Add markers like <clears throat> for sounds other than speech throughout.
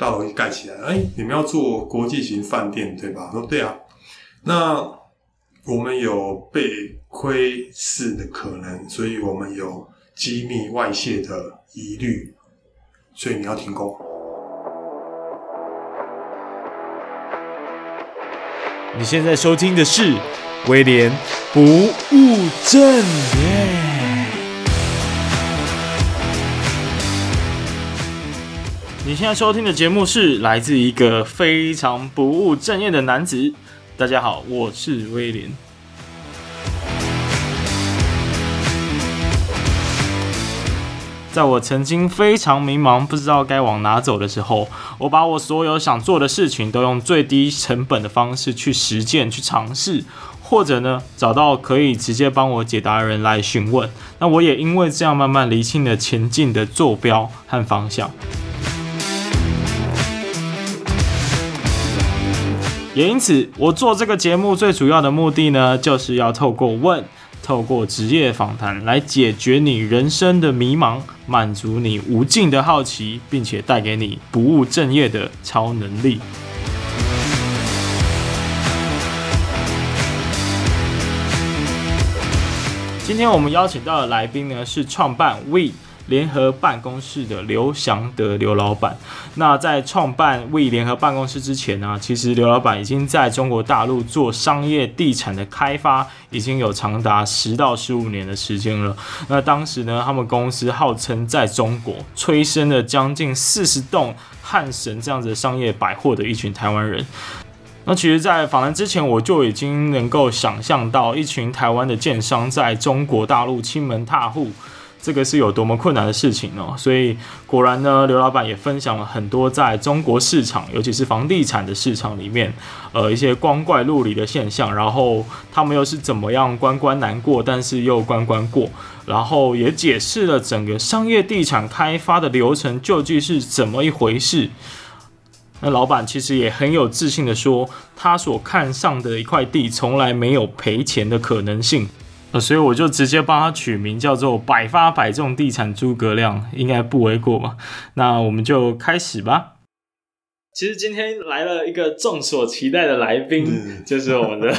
大楼盖起来，哎、你们要做国际型饭店对吧？说对啊，那我们有被窥视的可能，所以我们有机密外泄的疑虑，所以你要停工。你现在收听的是威廉不务正业。你现在收听的节目是来自一个非常不务正业的男子。大家好，我是威廉。在我曾经非常迷茫，不知道该往哪走的时候，我把我所有想做的事情都用最低成本的方式去实践、去尝试，或者呢，找到可以直接帮我解答的人来询问。那我也因为这样慢慢厘清了前进的坐标和方向。也因此，我做这个节目最主要的目的呢，就是要透过问，透过职业访谈来解决你人生的迷茫，满足你无尽的好奇，并且带给你不务正业的超能力。今天我们邀请到的来宾呢，是创办 WE。联合办公室的刘祥德刘老板，那在创办 WE 联合办公室之前呢、其实刘老板已经在中国大陆做商业地产的开发，已经有长达十到十五年的时间了。那当时呢，他们公司号称在中国催生了将近四十栋汉神这样子的商业百货的一群台湾人。那其实，在访谈之前，我就已经能够想象到一群台湾的建商在中国大陆亲门踏户。这个是有多么困难的事情哦，所以果然呢，刘老板也分享了很多在中国市场，尤其是房地产的市场里面，呃，一些光怪陆离的现象，然后他们又是怎么样关关难过，但是又关关过，然后也解释了整个商业地产开发的流程究竟是怎么一回事。那老板其实也很有自信的说，他所看上的一块地从来没有赔钱的可能性。呃，所以我就直接帮他取名叫做“百发百中地产诸葛亮”，应该不为过吧？那我们就开始吧。其实今天来了一个众所期待的来宾，嗯、<laughs> 就是我们的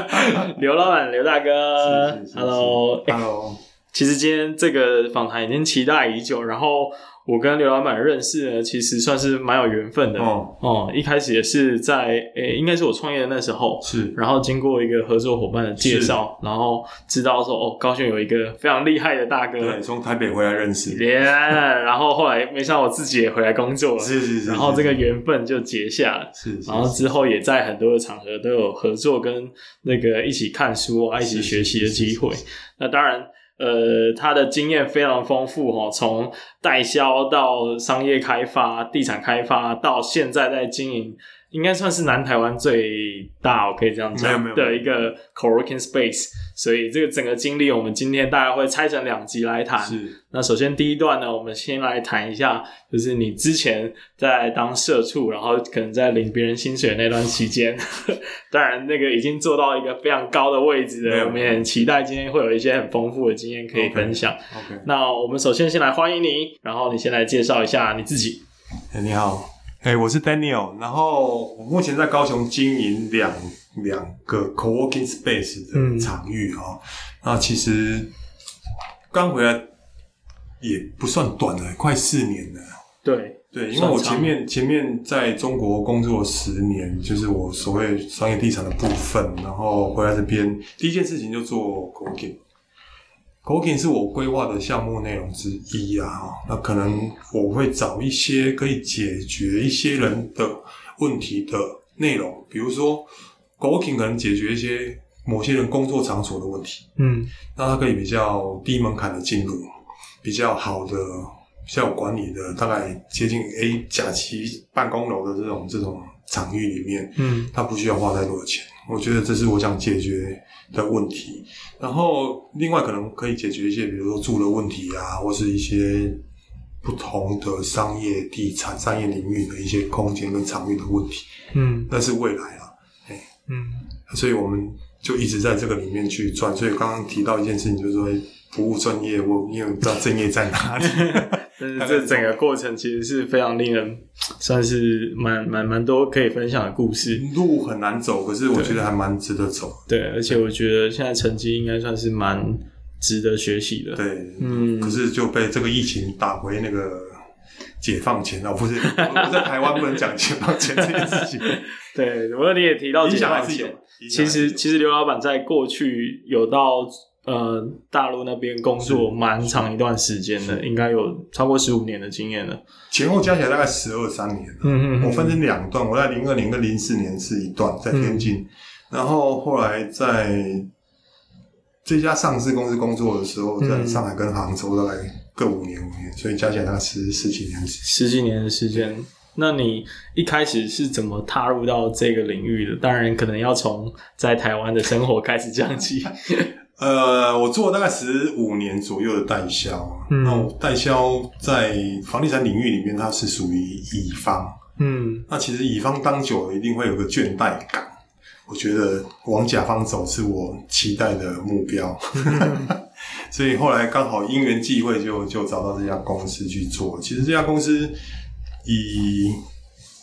<laughs> 刘老板刘大哥。Hello，Hello。Hello. 其实今天这个访谈已经期待已久，然后。我跟刘老板认识呢，其实算是蛮有缘分的哦。哦，一开始也是在诶、欸，应该是我创业的那时候，是。然后经过一个合作伙伴的介绍，然后知道说哦，高雄有一个非常厉害的大哥，对，从台北回来认识。Yeah, 然后后来没想到我自己也回来工作了，是是是，是。然后这个缘分就结下了，是。然后之后也在很多的场合都有合作，跟那个一起看书啊，一起学习的机会。那当然。呃，他的经验非常丰富哈，从代销到商业开发、地产开发，到现在在经营。应该算是南台湾最大，我可以这样讲的一个 co-working space。所以这个整个经历，我们今天大概会拆成两集来谈。是。那首先第一段呢，我们先来谈一下，就是你之前在当社畜，然后可能在领别人薪水的那段期间。<laughs> 当然，那个已经做到一个非常高的位置了。我们也很期待今天会有一些很丰富的经验可以分享。Okay. OK。那我们首先先来欢迎你，然后你先来介绍一下你自己。Hey, 你好。哎、hey，我是 Daniel，然后我目前在高雄经营两两个 co-working space 的场域哦、嗯。那其实刚回来也不算短了，快四年了。对对，因为我前面前面在中国工作十年，就是我所谓商业地产的部分，然后回来这边第一件事情就做 co-working。Co-working 是我规划的项目内容之一啊，那可能我会找一些可以解决一些人的问题的内容，比如说 Co-working 可能解决一些某些人工作场所的问题，嗯，那它可以比较低门槛的进入，比较好的、比较有管理的，大概接近 A 甲级办公楼的这种这种场域里面，嗯，它不需要花太多的钱。我觉得这是我想解决的问题，然后另外可能可以解决一些，比如说住的问题啊，或是一些不同的商业地产、商业领域的一些空间跟场域的问题。嗯，那是未来嗯，所以我们就一直在这个里面去转。所以刚刚提到一件事情，就是说不务正业，我因为不知道正业在哪里。<laughs> 但是这整个过程其实是非常令人算是蛮蛮蛮多可以分享的故事。路很难走，可是我觉得还蛮值得走。对，而且我觉得现在成绩应该算是蛮值得学习的。对，嗯。可是就被这个疫情打回那个解放前了，不是？我在台湾不能讲解放前这件事情。<laughs> <laughs> 对，不过你也提到解放前，其实其实刘老板在过去有到。呃，大陆那边工作蛮长一段时间的，应该有超过十五年的经验了。前后加起来大概十二三年。嗯嗯。我分成两段，我在零二年跟零四年是一段在天津，嗯、然后后来在这家上市公司工作的时候，在上海跟杭州大概各五年五年，所以加起来大概十十几年。十几年的时间。那你一开始是怎么踏入到这个领域的？当然，可能要从在台湾的生活开始讲起。<laughs> 呃，我做了大概十五年左右的代销，嗯，那我代销在房地产领域里面，它是属于乙方，嗯，那其实乙方当久了一定会有个倦怠感，我觉得往甲方走是我期待的目标，<laughs> 所以后来刚好因缘际会就就找到这家公司去做。其实这家公司以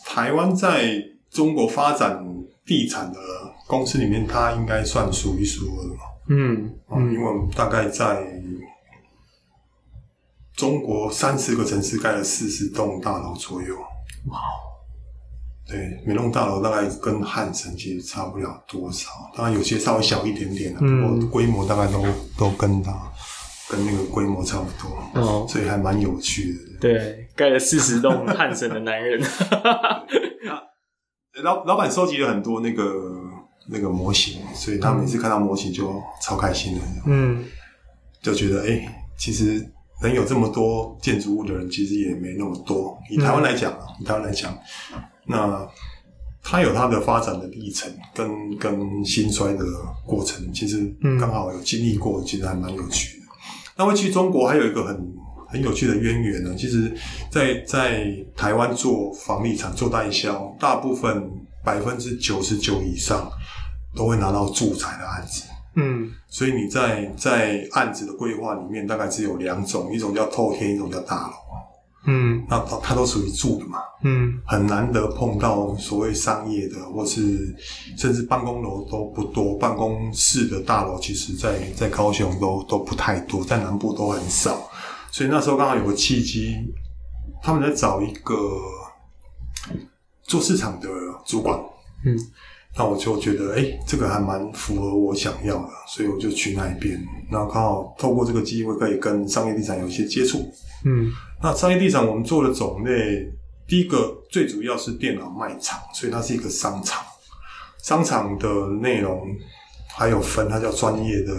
台湾在中国发展地产的公司里面，它应该算数一数二的嘛。嗯，嗯，因为我们大概在中国三十个城市盖了四十栋大楼左右。哇，对，每栋大楼大概跟汉城其实差不了多少，当然有些稍微小一点点的，嗯，不过规模大概都都跟它跟那个规模差不多，哦，所以还蛮有趣的。对，盖了四十栋汉城的男人，那老老板收集了很多那个。那个模型，所以他每次看到模型就超开心的，嗯，就觉得哎、欸，其实能有这么多建筑物的人，其实也没那么多。以台湾来讲，以台湾来讲，那他有他的发展的历程跟跟兴衰的过程，其实刚好有经历过，其实还蛮有趣的。那会去中国还有一个很很有趣的渊源呢。其实在，在在台湾做房地产做代销，大部分百分之九十九以上。都会拿到住宅的案子，嗯，所以你在在案子的规划里面，大概只有两种，一种叫透天，一种叫大楼，嗯，那它它都属于住的嘛，嗯，很难得碰到所谓商业的，或是甚至办公楼都不多，办公室的大楼其实在在高雄都都不太多，在南部都很少，所以那时候刚好有个契机，他们在找一个做市场的主管，嗯。那我就觉得，哎、欸，这个还蛮符合我想要的，所以我就去那一边。那刚好透过这个机会，可以跟商业地产有一些接触。嗯，那商业地产我们做的种类，第一个最主要是电脑卖场，所以它是一个商场。商场的内容还有分，它叫专业的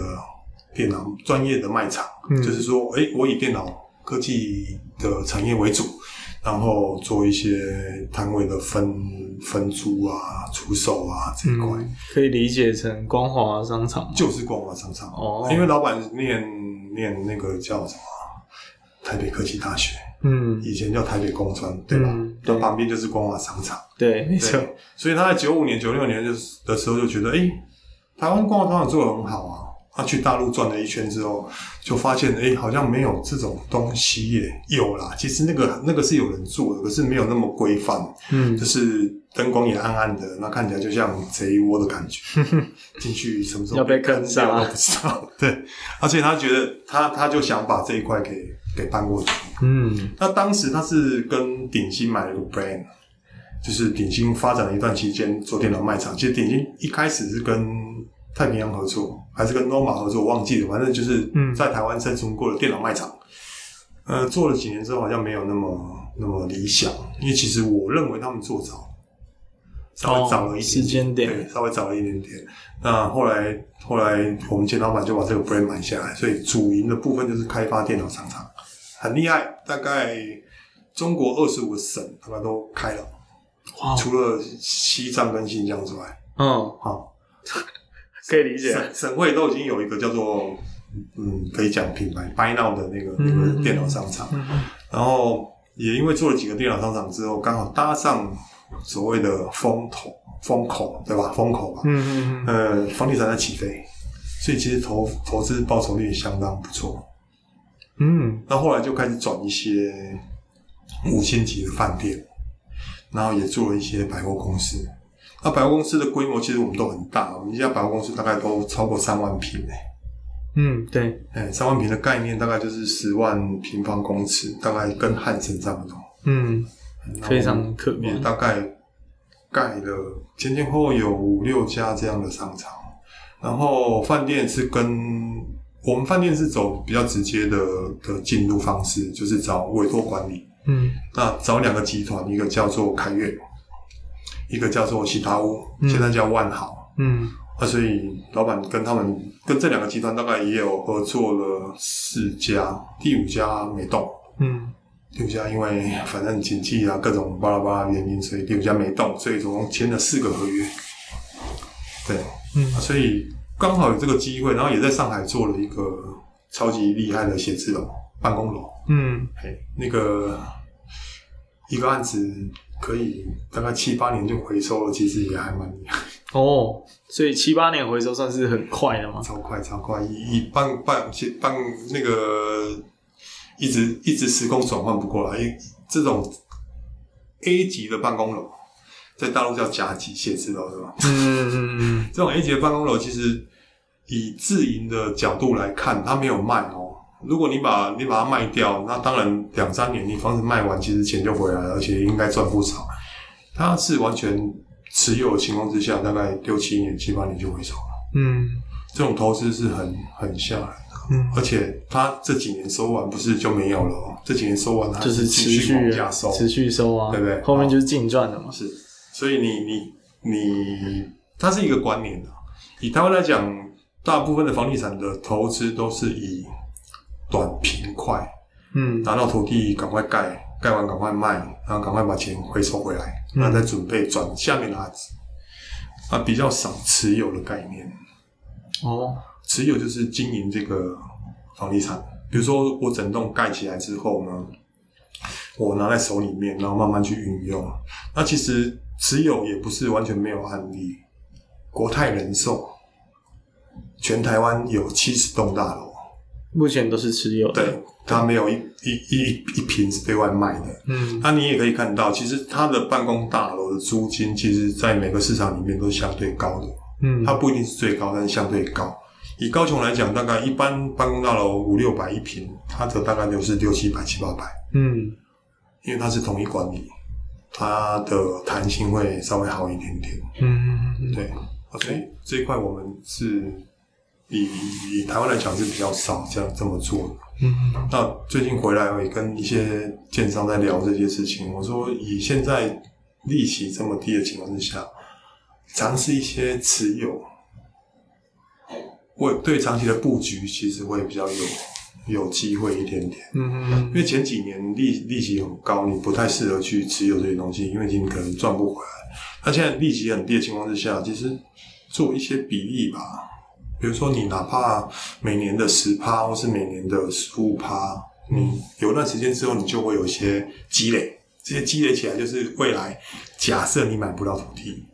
电脑专业的卖场，嗯、就是说，哎、欸，我以电脑科技的产业为主。然后做一些摊位的分分租啊、出售啊这一块、嗯，可以理解成光华商场，就是光华商场哦。因为老板念念那个叫什么台北科技大学，嗯，以前叫台北工专，对吧？嗯、对，旁边就是光华商场，对，没错。所以他在九五年、九六年就的时候就觉得，哎，台湾光华商场做的很好啊。他去大陆转了一圈之后，就发现哎、欸，好像没有这种东西耶。有啦，其实那个那个是有人做的，可是没有那么规范。嗯，就是灯光也暗暗的，那看起来就像贼窝的感觉。进去什么时候要被坑杀都不知道。对，而且他觉得他他就想把这一块给给搬过去。嗯，那当时他是跟鼎新买了个 brand，就是鼎新发展了一段期间做电脑卖场。其实鼎新一开始是跟太平洋合作还是跟 Noma 合作，我忘记了。反正就是在台湾生存过的电脑卖场，嗯、呃，做了几年之后，好像没有那么那么理想。因为其实我认为他们做早，稍微早了一点时间点，对，稍微早了一点点。那后来后来我们钱老板就把这个 brand 买下来，所以主营的部分就是开发电脑商场，很厉害。大概中国二十五个省大概都开了，除了西藏跟新疆之外，嗯，好。可以理解，省省会都已经有一个叫做嗯，可以讲品牌 Buy Now 的那个那个电脑商场，然后也因为做了几个电脑商场之后，刚好搭上所谓的风头风口，对吧？风口吧，嗯嗯嗯，呃，房地产在起飞，所以其实投投资报酬率也相当不错。嗯，那后来就开始转一些五星级的饭店，然后也做了一些百货公司。那百货公司的规模其实我们都很大，我们一家百货公司大概都超过三万平诶。嗯，对，哎，三万平的概念大概就是十万平方公尺，大概跟汉森差不多。嗯，非常可观。大概盖了前前后后有五六家这样的商场，然后饭店是跟我们饭店是走比较直接的的进入方式，就是找委托管理。嗯，那找两个集团，一个叫做凯悦，一个叫做喜达屋，嗯、现在叫万豪。嗯。那、啊、所以老板跟他们跟这两个集团大概也有合作了四家，第五家没动。嗯，第五家因为反正经济啊各种巴拉巴拉原因，所以第五家没动，所以总共签了四个合约。对，嗯，啊、所以刚好有这个机会，然后也在上海做了一个超级厉害的写字楼、办公楼。嗯，嘿，那个一个案子可以大概七八年就回收了，其实也还蛮厉害。哦，所以七八年回收算是很快的嘛？超快，超快，一一半半半那个一直一直时空转换不过来。因为这种 A 级的办公楼，在大陆叫甲级写字楼，是吧？嗯嗯嗯。这种 A 级的办公楼，其实以自营的角度来看，它没有卖哦。如果你把你把它卖掉，那当然两三年你房子卖完，其实钱就回来了，而且应该赚不少。它是完全。持有的情况之下，大概六七年、七八年就回手了。嗯，这种投资是很很吓人的。嗯，而且它这几年收完，不是就没有了哦。这几年收完，它就是持续往下收，持续收啊，对不对？后面就是净赚的嘛。是，所以你你你，它是一个观念的。以台湾来讲，大部分的房地产的投资都是以短平快，嗯，拿到土地赶快盖。盖完赶快卖，然后赶快把钱回收回来，然后再准备转下面的案子。啊，比较少持有的概念。哦，持有就是经营这个房地产。比如说，我整栋盖起来之后呢，我拿在手里面，然后慢慢去运用。那其实持有也不是完全没有案例。国泰人寿，全台湾有七十栋大楼，目前都是持有的。对。它没有一一一一瓶是对外卖的，嗯，那你也可以看到，其实它的办公大楼的租金，其实，在每个市场里面都是相对高的，嗯，它不一定是最高，但是相对高。以高雄来讲，大概一般办公大楼五六百一平，它的大概就是六七百七八百，嗯，因为它是统一管理，它的弹性会稍微好一点点，嗯，对，OK，这一块我们是以以台湾来讲是比较少这样这么做的。嗯，那最近回来我也跟一些建商在聊这些事情。我说，以现在利息这么低的情况之下，尝试一些持有，会对长期的布局其实会比较有有机会一点点。嗯嗯，因为前几年利利息很高，你不太适合去持有这些东西，因为你可能赚不回来。那现在利息很低的情况之下，其实做一些比例吧。比如说，你哪怕每年的十趴，或是每年的十五趴，你有段时间之后，你就会有一些积累。这些积累起来，就是未来假设你买不到土地，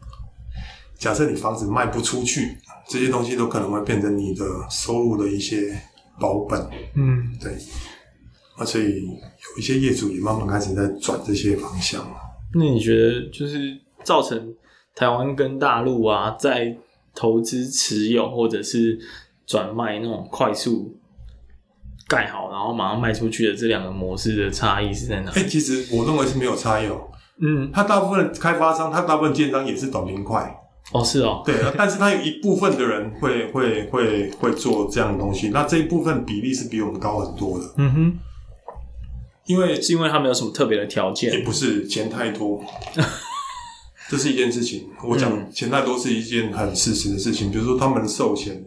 假设你房子卖不出去，这些东西都可能会变成你的收入的一些保本。嗯，对。而且有一些业主也慢慢开始在转这些方向。那你觉得，就是造成台湾跟大陆啊，在投资持有或者是转卖那种快速盖好，然后马上卖出去的这两个模式的差异是在哪？哎、欸，其实我认为是没有差异哦。嗯，他大部分开发商，他大部分建商也是短平快。哦，是哦。对，但是他有一部分的人会会会会做这样的东西，那这一部分比例是比我们高很多的。嗯哼，因为是因为他没有什么特别的条件，也不是钱太多。<laughs> 这是一件事情，我讲钱太多是一件很事实的事情。嗯、比如说，他们售前，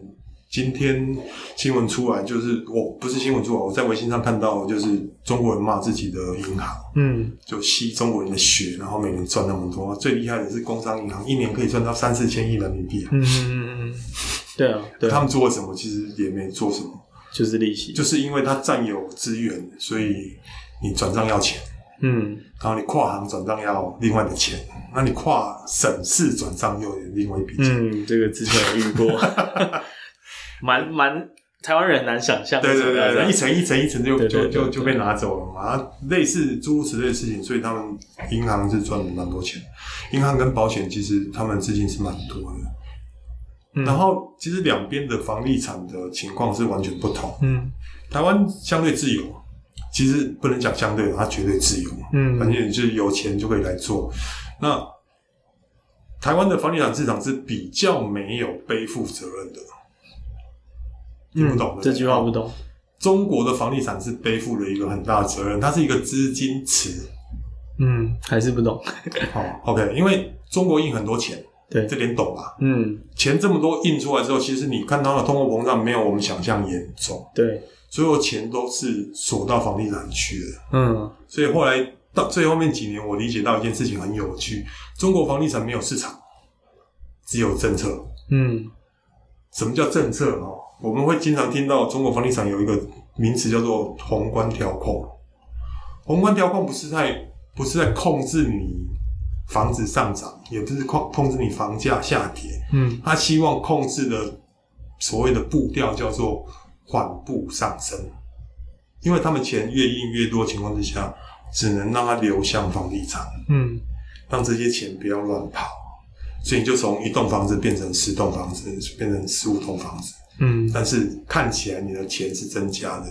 今天新闻出来，就是我不是新闻出来，我在微信上看到，就是中国人骂自己的银行，嗯，就吸中国人的血，然后每年赚那么多。最厉害的是工商银行，一年可以赚到三四千亿人民币。嗯嗯嗯，对啊，对啊，他们做了什么？其实也没做什么，就是利息，就是因为他占有资源，所以你转账要钱。嗯，然后你跨行转账要另外的钱，那你跨省市转账又有另外一笔钱。嗯，这个之前有遇过，<laughs> 蛮蛮台湾人很难想象。对对对对，一层一层一层就就就就被拿走了嘛。啊，类似诸如此类的事情，所以他们银行是赚了蛮多钱。银行跟保险其实他们资金是蛮多的。嗯、然后其实两边的房地产的情况是完全不同。嗯，台湾相对自由，其实不能讲相对，它绝对自由。嗯，反正就是有钱就可以来做。那台湾的房地产市场是比较没有背负责任的。听不懂的、嗯、这句话不懂。中国的房地产是背负了一个很大的责任，它是一个资金池。嗯，还是不懂。好，OK，因为中国印很多钱。对，这点懂吧？嗯，钱这么多印出来之后，其实你看到的通货膨胀没有我们想象严重。对，所有钱都是锁到房地产去的。嗯，所以后来到最后面几年，我理解到一件事情很有趣：中国房地产没有市场，只有政策。嗯，什么叫政策？哦，我们会经常听到中国房地产有一个名词叫做宏观调控。宏观调控不是在不是在控制你。房子上涨，也不是控控制你房价下跌，嗯，他希望控制的所谓的步调叫做缓步上升，因为他们钱越印越多情况之下，只能让它流向房地产，嗯，让这些钱不要乱跑，所以你就从一栋房子变成十栋房子，变成十五栋房子，嗯，但是看起来你的钱是增加的。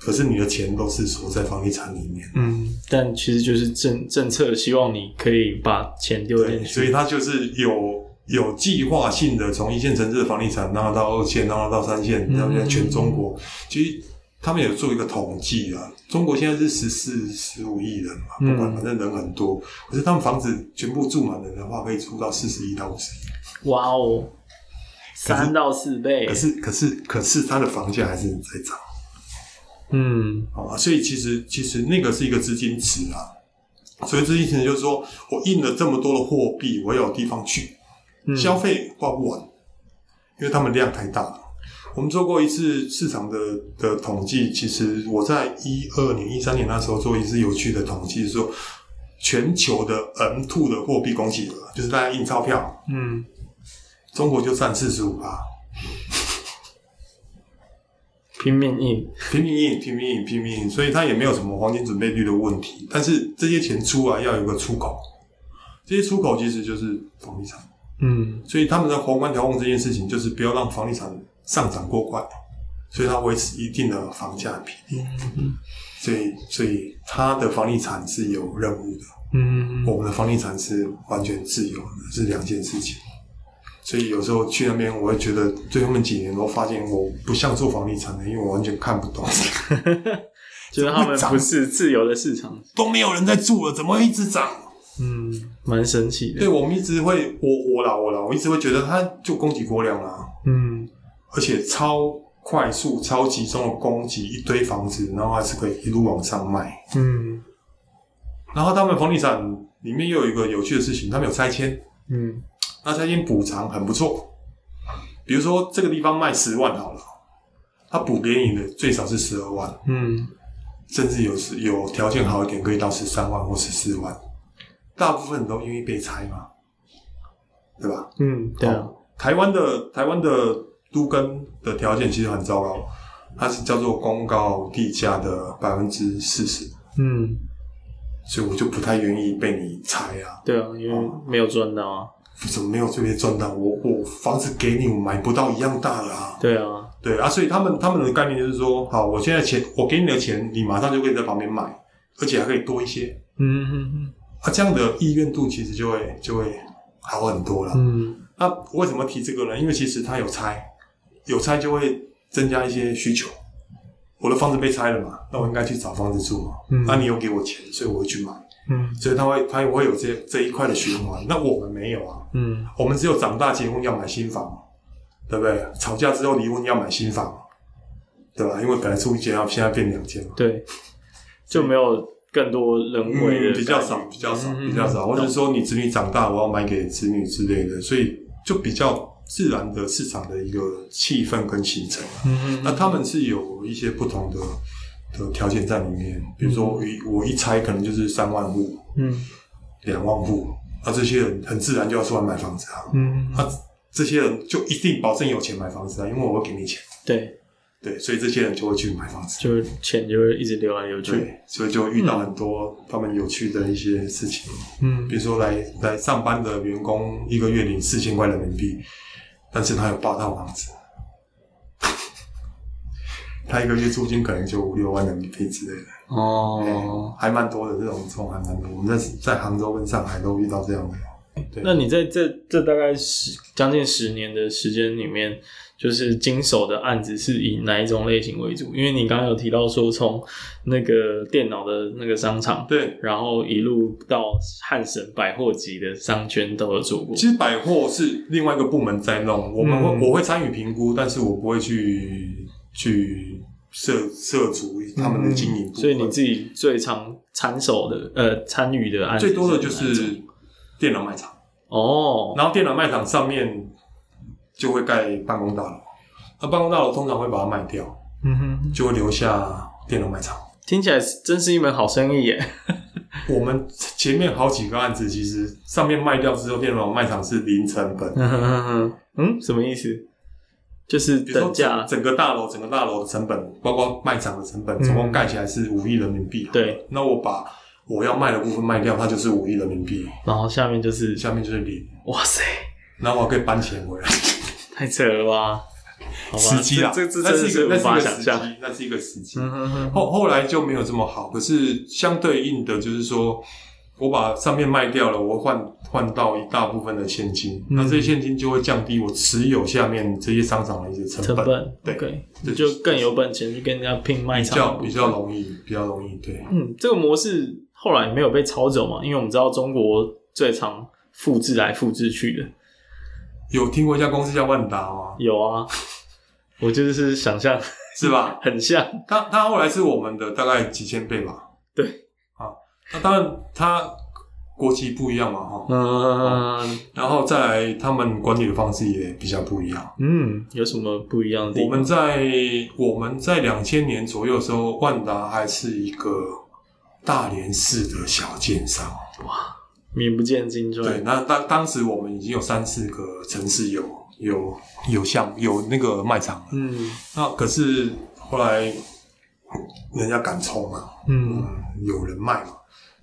可是你的钱都是锁在房地产里面，嗯，但其实就是政政策希望你可以把钱丢进去，所以它就是有有计划性的从一线城市的房地产，然后到二线，然后到三线，然后在全中国。嗯、其实他们有做一个统计啊，中国现在是十四十五亿人嘛，不管反正人很多，嗯、可是他们房子全部住满人的话，可以住到四十亿到五十亿。哇哦，三到四倍。可是可是可是它的房价还是在涨。嗯，好啊，所以其实其实那个是一个资金池啊，所以资金池就是说我印了这么多的货币，我有地方去，嗯、消费花不完，因为他们量太大了。我们做过一次市场的的统计，其实我在一二年、一三年那时候做一次有趣的统计，是说全球的 M2 的货币供给额，就是大家印钞票，嗯，中国就占四十五趴。拼命印，拼命印，拼命印，拼命印，所以它也没有什么黄金准备率的问题。但是这些钱出来要有个出口，这些出口其实就是房地产。嗯，所以他们的宏观调控这件事情，就是不要让房地产上涨过快，所以它维持一定的房价比例。所以，所以它的房地产是有任务的。嗯，我们的房地产是完全自由的，是两件事情。所以有时候去那边，我会觉得最后面几年，我发现我不像做房地产的，因为我完全看不懂。觉 <laughs> 得他们不是自由的市场，都没有人在住了，怎么会一直涨？嗯，蛮神奇的。对，我们一直会，我我啦我老，我一直会觉得它就供给过量啊。嗯，而且超快速、超集中的供给一堆房子，然后还是可以一路往上卖。嗯，然后他们房地产里面又有一个有趣的事情，他们有拆迁。嗯。那拆迁补偿很不错，比如说这个地方卖十万好了，他补给你的最少是十二万，嗯，甚至有时有条件好一点可以到十三万或十四万，大部分都愿意被拆嘛，对吧？嗯，对啊。台湾的台湾的都更的条件其实很糟糕，它是叫做公告地价的百分之四十，嗯，所以我就不太愿意被你拆啊。对啊，因为没有赚到啊。怎么没有这边赚到？我我房子给你，我买不到一样大的啊！对啊，对啊，所以他们他们的概念就是说，好，我现在钱我给你的钱，你马上就可以在旁边买，而且还可以多一些。嗯嗯嗯，啊，这样的意愿度其实就会就会好很多了。嗯，那为什么提这个呢？因为其实他有拆，有拆就会增加一些需求。我的房子被拆了嘛，那我应该去找房子住嘛。嗯，那你有给我钱，所以我会去买。嗯，所以他会，他也会有这这一块的循环。那我们没有啊。嗯，我们只有长大结婚要买新房，对不对？吵架之后离婚要买新房，对吧？因为本来住一间，要现在变两间嘛。对，就没有更多人为的、嗯、比较少，比较少，比较少。或者说你子女长大，我要买给子女之类的，所以就比较自然的市场的一个气氛跟形成。嗯，那他们是有一些不同的。的条件在里面，比如说我一我一猜可能就是三万户，嗯，两万户，那这些人很自然就要出来买房子啊，嗯，那这些人就一定保证有钱买房子啊，因为我会给你钱，对，对，所以这些人就会去买房子，就是钱就会一直流来流去。对，所以就遇到很多他们有趣的一些事情。嗯，比如说来来上班的员工一个月领四千块人民币，但是他有八套房子，<laughs> 他一个月租金可能就五六万人民币之类的。哦，还蛮多的这种状况，还蛮多。我们在在杭州跟上海都遇到这样的。对，那你在这这大概十将近十年的时间里面，就是经手的案子是以哪一种类型为主？因为你刚刚有提到说，从那个电脑的那个商场，对，然后一路到汉神百货级的商圈都有做过。其实百货是另外一个部门在弄，我们会、嗯、我会参与评估，但是我不会去去涉涉足他们的经营、嗯。所以你自己最常参手的呃参与的案子最多的就是电脑卖场哦，然后电脑卖场上面。就会盖办公大楼，那办公大楼通常会把它卖掉，嗯哼，就会留下电脑卖场。听起来真是一门好生意耶。<laughs> 我们前面好几个案子，其实上面卖掉之后，电脑卖场是零成本。嗯哼哼哼，嗯，什么意思？就是等价，整个大楼，整个大楼的成本，包括卖场的成本，总共盖起来是五亿人民币。对，那我把我要卖的部分卖掉，它就是五亿人民币。然后下面就是下面就是零。哇塞！然后我可以搬钱回来。太扯了吧！时机啊，这这这是无法想象，那是一个时机。嗯哼哼。后后来就没有这么好，可是相对应的，就是说我把上面卖掉了，我换换到一大部分的现金，嗯，那这些现金就会降低我持有下面这些商场的一些成本。成本对，okay, 就更有本钱去跟人家拼卖场，比较比较容易，比较容易。对，嗯，这个模式后来没有被抄走嘛？因为我们知道中国最常复制来复制去的。有听过一家公司叫万达吗？有啊，<laughs> 我就是想象，<laughs> 是吧？<laughs> 很像。他他后来是我们的大概几千倍吧？对，啊，那当然他国籍不一样嘛，哈，嗯，然后再来他们管理的方式也比较不一样。嗯，有什么不一样的地方？我们在我们在两千年左右的时候，万达还是一个大连市的小建商，哇。名不见经传。对，那当当时我们已经有三四个城市有有有像有那个卖场了。嗯，那可是后来人家敢冲嘛，嗯，嗯，有人卖嘛，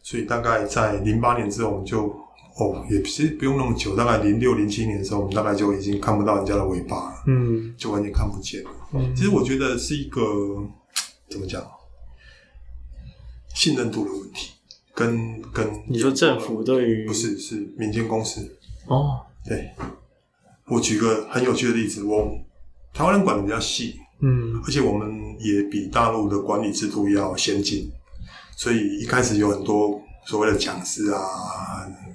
所以大概在零八年之后，我们就哦，也其实不用那么久，大概零六零七年的时候，我们大概就已经看不到人家的尾巴了，嗯，就完全看不见了。嗯，其实我觉得是一个怎么讲，信任度的问题。跟跟你说政府对于不是是民间公司哦，对，我举个很有趣的例子，我台湾人管的比较细，嗯，而且我们也比大陆的管理制度要先进，所以一开始有很多所谓的讲师啊，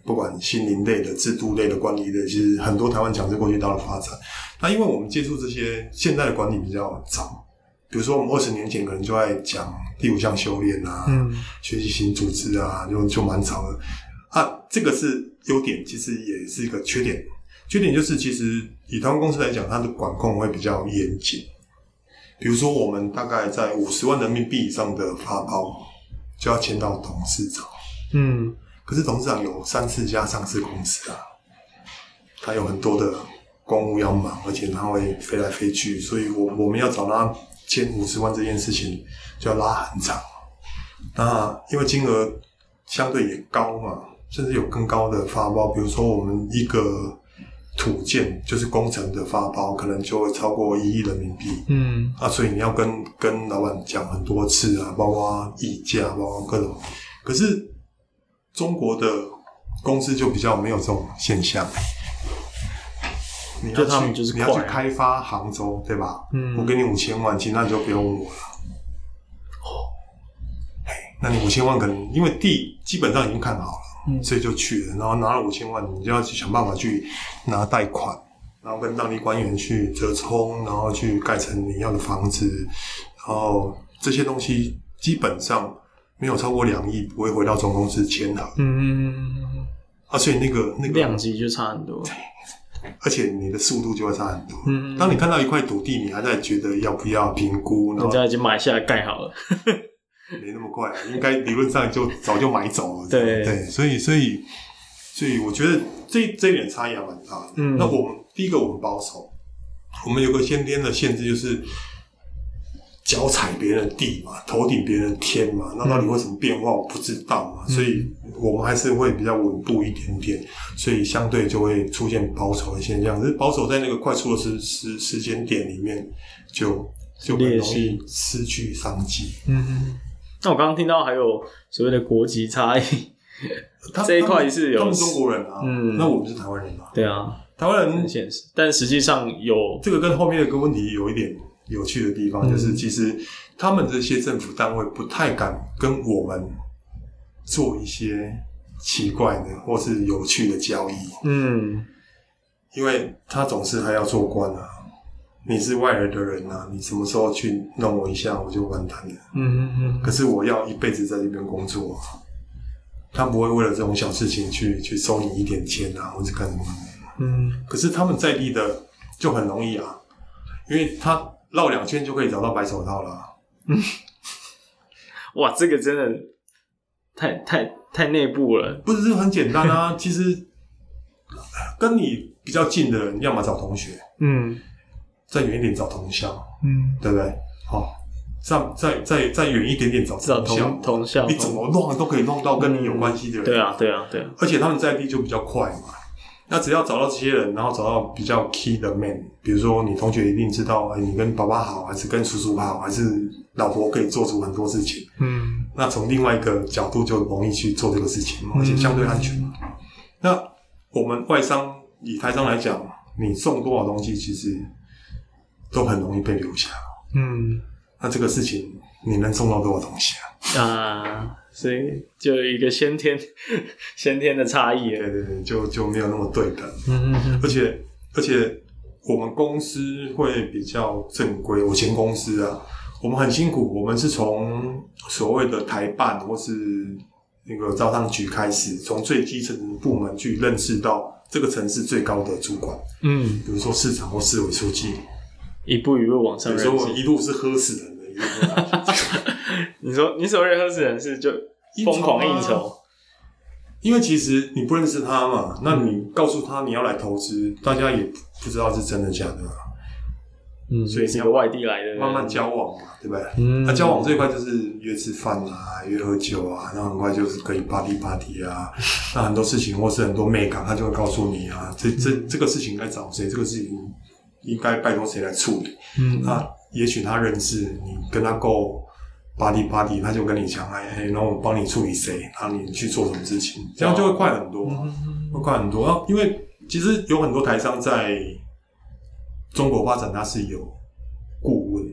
不管心灵类的、制度类的、管理类，其实很多台湾讲师过去到了发展。那因为我们接触这些现在的管理比较早。比如说，我们二十年前可能就在讲第五项修炼啊，嗯，学习型组织啊，就就蛮早的啊。这个是优点，其实也是一个缺点。缺点就是，其实以台湾公司来讲，它的管控会比较严谨。比如说，我们大概在五十万人民币以上的发包，就要签到董事长。嗯，可是董事长有三四家上市公司啊，他有很多的公务要忙，而且他会飞来飞去，所以我我们要找他。签五十万这件事情就要拉很长，那因为金额相对也高嘛，甚至有更高的发包，比如说我们一个土建就是工程的发包，可能就会超过一亿人民币。嗯，啊，所以你要跟跟老板讲很多次啊，包括议价，包括各种。可是中国的公司就比较没有这种现象。你要去，就是你要去开发杭州，对吧？嗯，我给你五千万，其他你就不用问我了。哦，嘿，那你五千万可能因为地基本上已经看好了，嗯，所以就去了。然后拿了五千万，你就要去想办法去拿贷款，然后跟当地官员去折冲，然后去盖成你要的房子。然后这些东西基本上没有超过两亿，不会回到总公司签的。嗯，啊，所以那个那个量级就差很多。而且你的速度就会差很多。嗯，当你看到一块土地，你还在觉得要不要评估，人家已经买下来盖好了，<laughs> 没那么快，应该理论上就早就买走了。对对，所以所以所以我觉得这这一点差异还蛮大的。嗯，那我们第一个我们保守，我们有个先天的限制，就是脚踩别人的地嘛，头顶别人的天嘛，那到底会什么变化我不知道嘛，嗯、所以我们还是会比较稳步一点点，所以相对就会出现保守的现象。可是保守在那个快速的时时时间点里面就，就就很容易失去商机。嗯，那我刚刚听到还有所谓的国籍差异，这一块是有他们中国人啊，嗯，那我们是台湾人啊，对啊，台湾人很现实，但实际上有这个跟后面的个问题有一点。有趣的地方就是，其实他们这些政府单位不太敢跟我们做一些奇怪的或是有趣的交易。嗯，因为他总是还要做官啊，你是外来的人啊，你什么时候去弄我一下，我就完蛋了。嗯嗯嗯。可是我要一辈子在这边工作，啊他不会为了这种小事情去去收你一点钱啊，或者干什么。嗯。可是他们在地的就很容易啊，因为他。绕两圈就可以找到白手套了。嗯，<laughs> 哇，这个真的太太太内部了。不是，这很简单啊。其实跟你比较近的人，要么找同学，嗯，再远一点找同校，嗯，对不对？好，再再再再远一点点找同校，同校，你怎么弄都可以弄到跟你有关系的人。对啊，对啊，对啊。而且他们在地就比较快嘛。那只要找到这些人，然后找到比较 key 的 man，比如说你同学一定知道，哎，你跟爸爸好，还是跟叔叔好，还是老婆可以做出很多事情。嗯，那从另外一个角度就容易去做这个事情，而且相对安全。嗯、那我们外商以台商来讲，你送多少东西，其实都很容易被留下。嗯，那这个事情你能送到多少东西啊？啊。所以就有一个先天 <laughs> 先天的差异，对对对，就就没有那么对等。嗯嗯嗯。而且而且我们公司会比较正规，我前公司啊，我们很辛苦，我们是从所谓的台办或是那个招商局开始，从最基层部门去认识到这个城市最高的主管。嗯，比如说市长或市委书记，一步一步往上。所以我一路是喝死人的。一你说你所谓的喝死人是就疯狂应酬，啊，因为其实你不认识他嘛，那你告诉他你要来投资，大家也不知道是真的假的，嗯，所以是一个外地来的，慢慢交往嘛，对不对？嗯，那交往这一块就是约吃饭啊，约喝酒啊，然后很快就是可以 party party 啊，<laughs> 那很多事情或是很多美感，他就会告诉你啊，这这这个事情该找谁，这个事情应该拜托谁来处理，嗯，那。也许他认识你，跟他够 buddy buddy，他就跟你讲，哎，然后我帮你处理谁，然后你去做什么事情，这样就会快很多，会快很多。然后，因为其实有很多台商在中国发展，他是有顾问，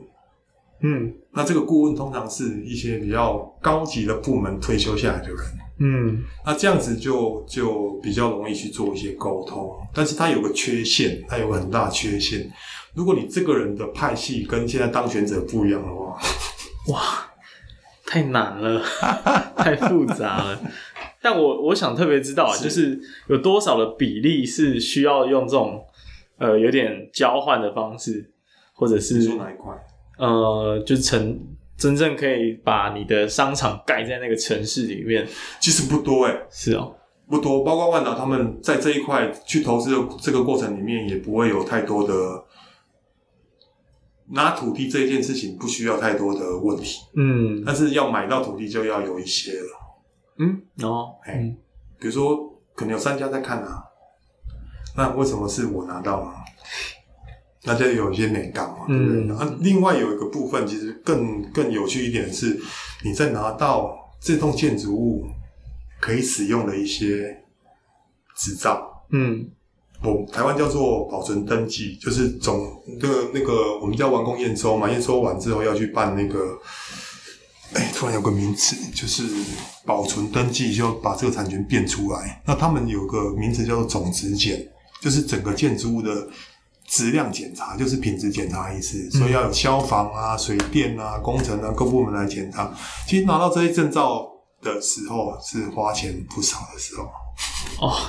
嗯，那这个顾问通常是一些比较高级的部门退休下来的人，嗯，那这样子就就比较容易去做一些沟通，但是他有个缺陷，他有个很大的缺陷。如果你这个人的派系跟现在当权者不一样的话，哇，太难了，<laughs> 太复杂了。但我我想特别知道啊，就是有多少的比例是需要用这种呃有点交换的方式，或者是说哪一块？呃，就是成真正可以把你的商场盖在那个城市里面，其实不多哎、欸、是哦，不多。包括万达他们在这一块去投资的这个过程里面，也不会有太多的。拿土地这一件事情不需要太多的问题，嗯，但是要买到土地就要有一些了，嗯，哦，哎、嗯，比如说可能有三家在看啊，那为什么是我拿到呢？那就有一些美感嘛，对不对？啊，另外有一个部分其实更更有趣一点是，你在拿到这栋建筑物可以使用的一些执照，嗯。我台湾叫做保存登记，就是总那个那个我们叫完工验收嘛，验收完之后要去办那个，哎、欸，突然有个名词，就是保存登记，就把这个产权变出来。那他们有个名词叫做总质检，就是整个建筑物的质量检查，就是品质检查的意思。所以要有消防啊、水电啊、工程啊各部门来检查。其实拿到这些证照的时候，是花钱不少的时候。哦。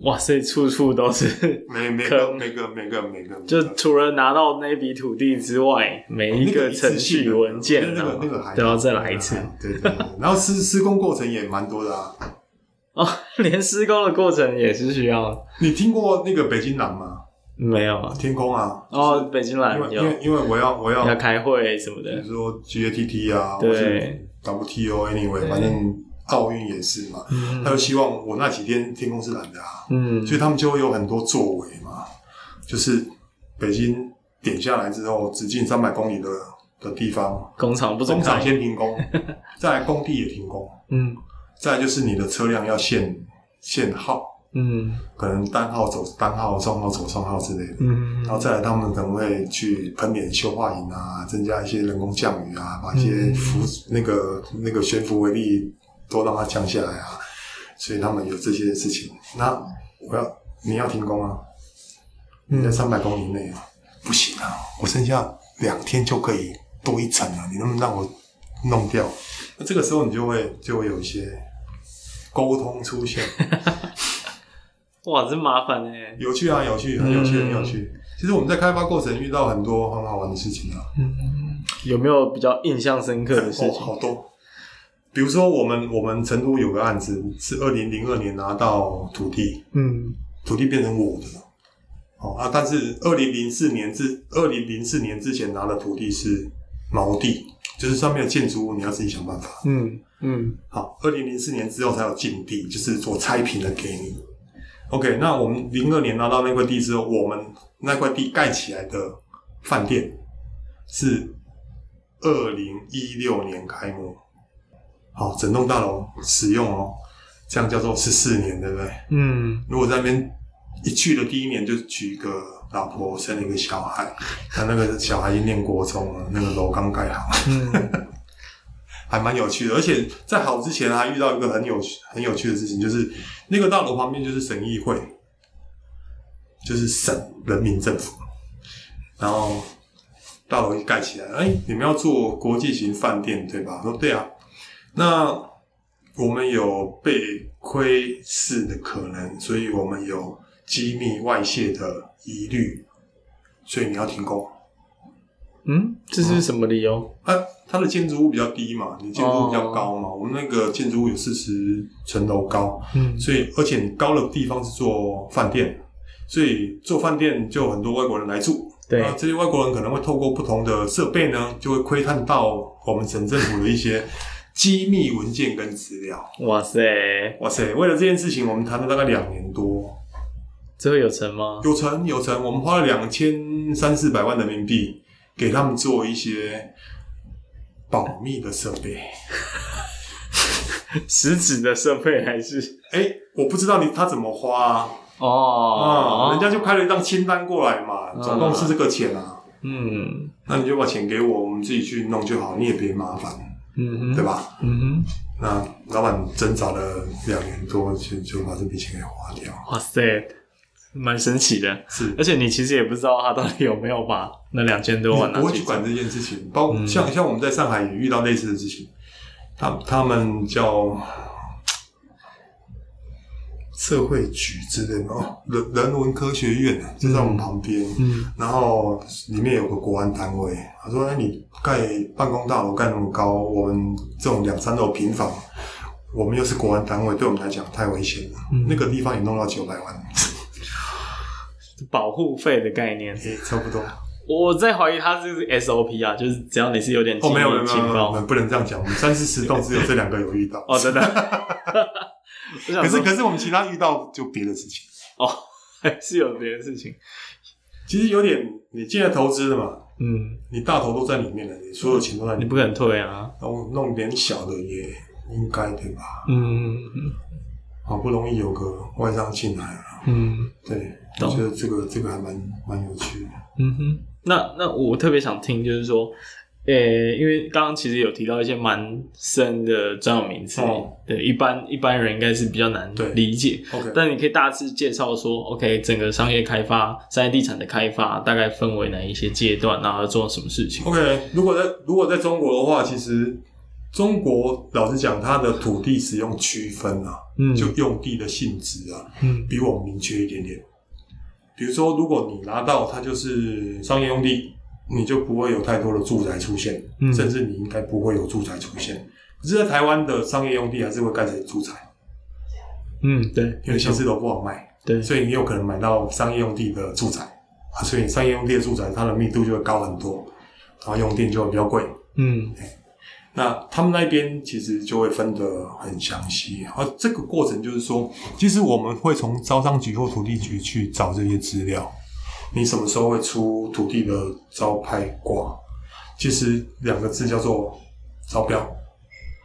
哇塞，处处都是 <laughs> 每每个每个每个每个，就除了拿到那笔土地之外，每一个程序文件，那个那个还都要再来一次。对然后施施工过程也蛮多的啊。<laughs> 哦，连施工的过程也是需要。你听过那个北京南吗？没有啊，天空啊。哦，北京蓝，因为因为我要我要要开会什么的，比如说 GATT 啊，对，WTO anyway，反正奥运也是嘛。他就希望我那几天天空是蓝的啊，嗯，所以他们就会有很多作为嘛，就是北京点下来之后，直径三百公里的的地方，工厂不工厂先停工，<laughs> 再来工地也停工，嗯，再来就是你的车辆要限限号。嗯，可能单号走单号，双号走双号之类的。嗯，然后再来，他们可能会去喷点溴化银啊，增加一些人工降雨啊，把一些浮、嗯、那个那个悬浮微粒都让它降下来啊。所以他们有这些事情。那我要你要停工啊？你在三百公里内啊？不行啊，我剩下两天就可以多一层了，你能不能让我弄掉？那这个时候你就会就会有一些沟通出现。<laughs> 哇，真麻烦哎！有趣啊，有趣，很有趣，很有趣。嗯、其实我们在开发过程遇到很多很好玩的事情啊。嗯，有没有比较印象深刻的事情？哦、好多。比如说，我们我们成都有个案子，是二零零二年拿到土地，嗯，土地变成我的。哦啊，但是二零零四年至二零零四年之前拿的土地是毛地，就是上面的建筑物你要自己想办法。嗯嗯。好，二零零四年之后才有禁地，就是做拆平的给你。OK，那我们零二年拿到那块地之后，我们那块地盖起来的饭店是二零一六年开幕，好，整栋大楼使用哦，这样叫做十四年，对不对？嗯。如果在那边一去的第一年就娶一个老婆，生了一个小孩，他那个小孩已经念国中了，那个楼刚盖好。嗯 <laughs> 还蛮有趣的，而且在好之前还遇到一个很有趣、很有趣的事情，就是那个大楼旁边就是省议会，就是省人民政府。然后大楼一盖起来，哎，你们要做国际型饭店对吧？说对啊。那我们有被窥视的可能，所以我们有机密外泄的疑虑，所以你要停工。嗯，这是什么理由？啊，它的建筑物比较低嘛，你建筑物比较高嘛。Oh. 我们那个建筑物有四十层楼高，嗯，所以而且你高的地方是做饭店，所以做饭店就有很多外国人来住。对，啊，这些外国人可能会透过不同的设备呢，就会窥探到我们省政府的一些机密文件跟资料。哇塞，哇塞！为了这件事情，我们谈了大概两年多。这会有成吗？有成，有成。我们花了两千三四百万人民币。给他们做一些保密的设备，<laughs> 实质的设备还是？哎、欸，我不知道你他怎么花啊？哦，嗯、人家就开了一张清单过来嘛，总共是这个钱啊。嗯，那你就把钱给我，我们自己去弄就好，你也别麻烦，嗯哼，对吧？嗯哼，那老板挣扎了两年多，就就把这笔钱给花掉。哇塞！蛮神奇的，是，而且你其实也不知道他到底有没有把那两千多万拿去。不会去管这件事情，包括像、嗯、像我们在上海也遇到类似的事情，他他们叫社会局之类的哦，人人文科学院就在我们旁边，嗯，然后里面有个国安单位，他说：“哎，你盖办公大楼盖那么高，我们这种两三楼平房，我们又是国安单位，对我们来讲太危险了。嗯、那个地方也弄到九百万。”保护费的概念，欸，差不多。我在怀疑他是 SOP 啊，就是只要你是有点哦，没有没有没有，我们不能这样讲。我们三四十栋只有这两个有遇到哦，真的。<laughs> 可是可是我们其他遇到就别的事情哦，<laughs> 还是有别的事情。其实有点，你进来投资的嘛，嗯，你大头都在里面了，你所有钱都在里面，你不肯退啊。然后弄点小的也应该对吧？嗯嗯。好不容易有个外商进来了，嗯，对。我觉得这个这个还蛮蛮有趣的。嗯哼，那那我特别想听，就是说，呃、欸，因为刚刚其实有提到一些蛮深的专有名词，哦、对，一般一般人应该是比较难理解。OK，但你可以大致介绍说，OK，整个商业开发、商业地产的开发大概分为哪一些阶段，然后做什么事情？OK，如果在如果在中国的话，其实中国老实讲，它的土地使用区分啊，嗯，就用地的性质啊，嗯，比我们明确一点点。比如说，如果你拿到它就是商业用地，你就不会有太多的住宅出现，嗯、甚至你应该不会有住宅出现。可是，在台湾的商业用地还是会盖成住宅。嗯，对，因为新式楼不好卖，对，所以你有可能买到商业用地的住宅。啊，所以商业用地的住宅，它的密度就会高很多，然后用电就会比较贵。嗯，那他们那边其实就会分得很详细，而这个过程就是说，其实我们会从招商局或土地局去找这些资料。你什么时候会出土地的招拍挂？其实两个字叫做招标，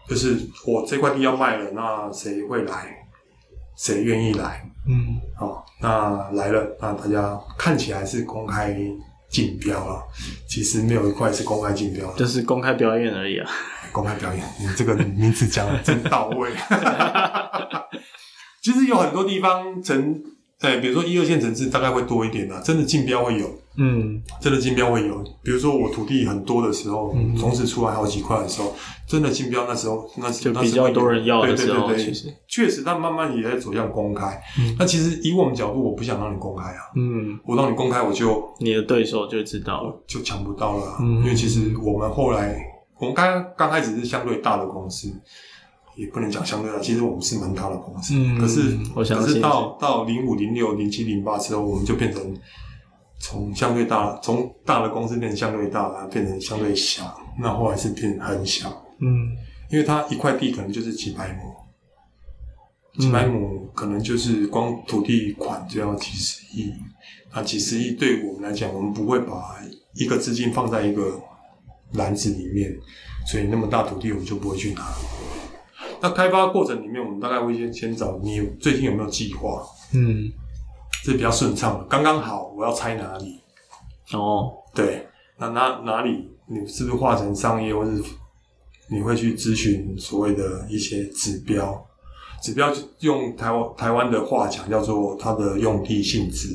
就是我这块地要卖了，那谁会来？谁愿意来？嗯，好，那来了，那大家看起来是公开竞标了，其实没有一块是公开竞标，就是公开表演而已啊。公开表演，你这个名字讲的真到位。<laughs> 其实有很多地方曾。对，比如说一二线城市大概会多一点啊，真的竞标会有，嗯，真的竞标会有。比如说我土地很多的时候，嗯、同时出来好几块的时候，真的竞标那时候，那就比较多人要的时候，对对对对，其实确实，但慢慢也在走向公开。嗯，那其实以我们角度，我不想让你公开啊，嗯，我让你公开，我就你的对手就知道了，就抢不到了、啊。嗯，因为其实我们后来，我们刚刚开始是相对大的公司。也不能讲相对大，其实我们是蛮大的公司。嗯，可是，我想可是到到零五、零六、零七、零八之后，我们就变成从相对大，从大的公司变成相对大，然后变成相对小。那后来是变很小。嗯，因为它一块地可能就是几百亩，几百亩可能就是光土地款就要几十亿。那几十亿对我们来讲，我们不会把一个资金放在一个篮子里面，所以那么大土地我们就不会去拿。那开发过程里面，我们大概会先先找你最近有没有计划？嗯，这比较顺畅的，刚刚好我要拆哪里？哦，对，那哪哪里你是不是化成商业，或是你会去咨询所谓的一些指标？指标就用台湾台湾的话讲，叫做它的用地性质。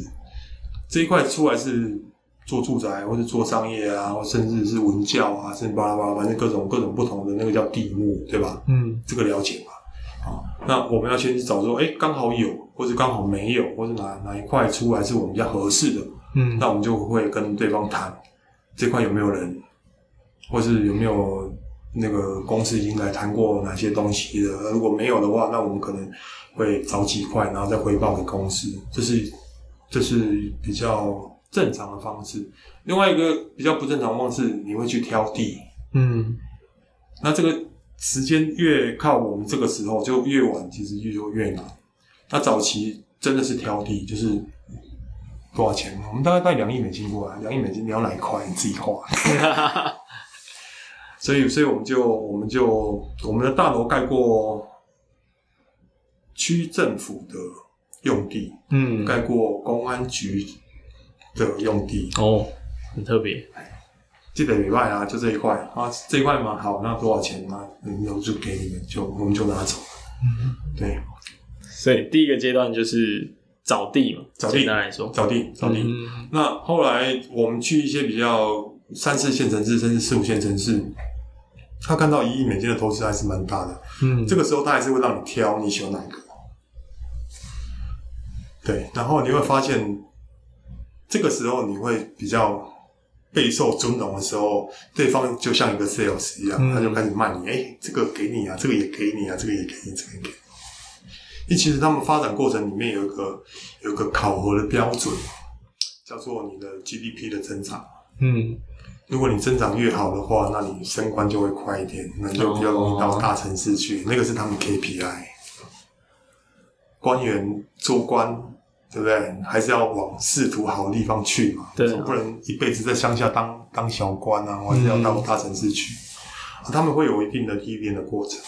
这一块出来是。做住宅，或者做商业啊，或甚至是文教啊，甚至巴拉巴拉，反正各种各种不同的那个叫地目，对吧？嗯，这个了解嘛？啊，那我们要先去找说，哎、欸，刚好有，或者刚好没有，或者哪哪一块出来是我们比较合适的，嗯，那我们就会跟对方谈这块有没有人，或是有没有那个公司已经来谈过哪些东西的。如果没有的话，那我们可能会找几块，然后再回报给公司。这是这是比较。正常的方式，另外一个比较不正常的方式，你会去挑地。嗯，那这个时间越靠我们这个时候就越晚，其实就越难。那早期真的是挑地，就是多少钱？我们大概带两亿美金过来，两亿美金你要哪一块？你自己画。<laughs> 所以，所以我们就我们就我们的大楼盖过区政府的用地，嗯，盖过公安局。的用地哦，很特别。记得礼拜啊，就这一块啊，这一块嘛，好，那多少钱嘛？那我就给你们，就我们就拿走。嗯，对。所以第一个阶段就是找地嘛，找地。来说，找地，找地。嗯、那后来我们去一些比较三四线城市，甚至四五线城市，他看到一亿美金的投资还是蛮大的。嗯，这个时候他还是会让你挑，你喜欢哪一个？对，然后你会发现。这个时候你会比较备受尊荣的时候，对方就像一个 sales 一样，嗯、他就开始骂你，哎，这个给你啊，这个也给你啊，这个也给你，这个也给你。因为其实他们发展过程里面有一个有一个考核的标准，叫做你的 GDP 的增长。嗯，如果你增长越好的话，那你升官就会快一点，那就比较容易到大城市去。哦、那个是他们 KPI，官员做官。对不对？还是要往仕途好的地方去嘛？对、啊，总不能一辈子在乡下当当小官啊！我还是要到大城市去。嗯啊、他们会有一定的历练的过程。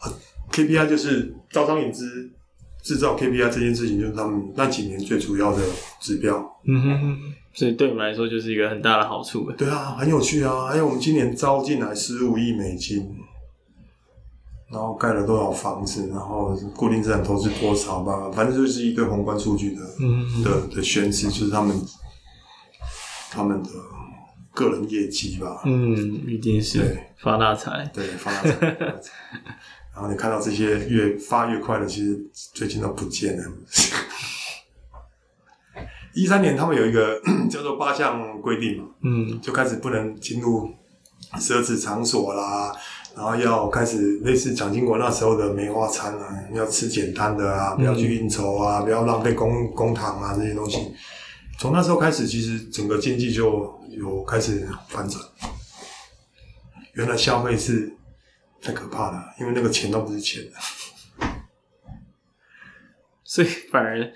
啊、KPI 就是招商引资制造 KPI 这件事情，就是他们那几年最主要的指标。嗯哼哼，所以对我们来说就是一个很大的好处。对啊，很有趣啊！还有我们今年招进来十五亿美金。然后盖了多少房子，然后固定资产投资多少吧，反正就是一堆宏观数据的，的的宣示，就是他们他们的个人业绩吧。嗯，一定是对发大财，对发大财。大财 <laughs> 然后你看到这些越发越快的，其实最近都不见了。<laughs> 一三年他们有一个 <clears throat> 叫做八项规定嘛，嗯，就开始不能进入奢侈场所啦。然后要开始类似蒋经国那时候的梅花餐啊，要吃简单的啊，不要去应酬啊，嗯、不要浪费公公堂啊这些东西，从那时候开始，其实整个经济就有开始反转。原来消费是太可怕了，因为那个钱都不是钱，<laughs> 所以反而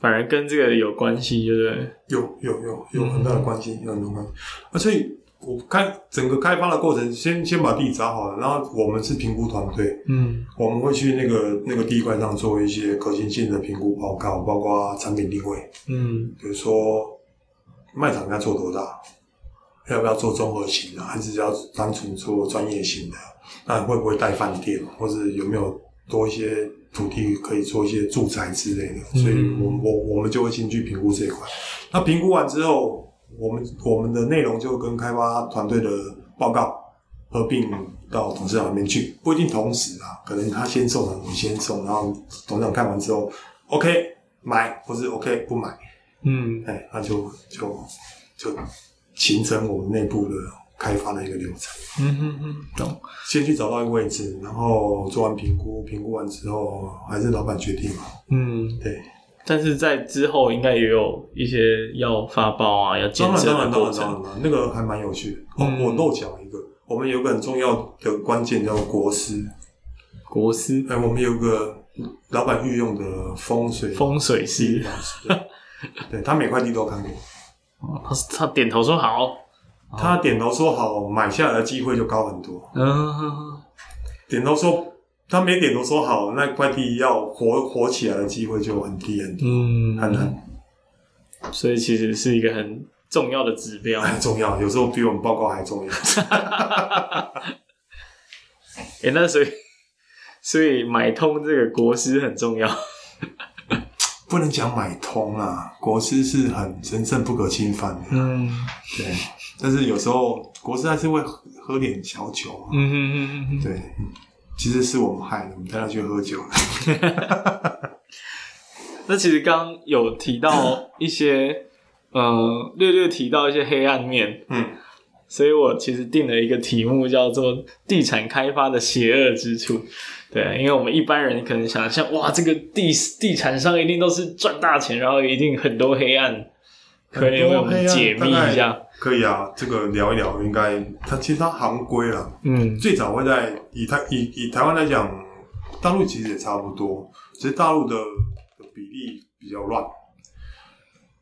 反而跟这个有关系，对不对？有有有有很大的关系，有很多关系。啊，所以我开整个开发的过程，先先把地找好了，然后我们是评估团队，嗯，我们会去那个那个地块上做一些可行性的评估报告，包括产品定位，嗯，比如说卖场应该做多大。要不要做综合型的，还是要单纯做专业型的？那会不会带饭店，或者有没有多一些土地可以做一些住宅之类的？嗯、所以我我我们就会先去评估这一块。那评估完之后，我们我们的内容就跟开发团队的报告合并到董事长那边去，不一定同时啊，可能他先送，我们先送，然后董事长看完之后，OK 买，或是 OK 不买，嗯，哎，那就就就。形成我们内部的开发的一个流程。嗯嗯嗯，懂。先去找到一个位置，然后做完评估，评估完之后还是老板决定嘛。嗯，对。但是在之后应该也有一些要发包啊，要检测的过程。当然，当然，当然，那个还蛮有趣的。嗯、哦，我漏讲一个，我们有个很重要的关键叫国师。国师？哎，我们有个老板御用的风水风水师，<laughs> 对，他每块地都看过。他他点头说好，他点头说好，买下来的机会就高很多。嗯，点头说他没点头说好，那快递要活活起来的机会就很低很低。嗯，很难。所以其实是一个很重要的指标，<laughs> 很重要，有时候比我们报告还重要。哎、欸，那所以所以买通这个国师很重要。<laughs> 不能讲买通啊，国师是很神圣不可侵犯的。嗯，对。但是有时候国师还是会喝点小酒。嗯嗯嗯嗯。对，其实是我们害的，我们带他去喝酒。<laughs> 那其实刚刚有提到一些，呃，略略提到一些黑暗面。嗯。所以我其实定了一个题目，叫做“地产开发的邪恶之处”。对，因为我们一般人可能想象，哇，这个地地产商一定都是赚大钱，然后一定很多黑暗，可以为我们解密一下。可以啊，这个聊一聊，应该它其实它行规了。嗯，最早会在以台以以台湾来讲，大陆其实也差不多，只是大陆的的比例比较乱。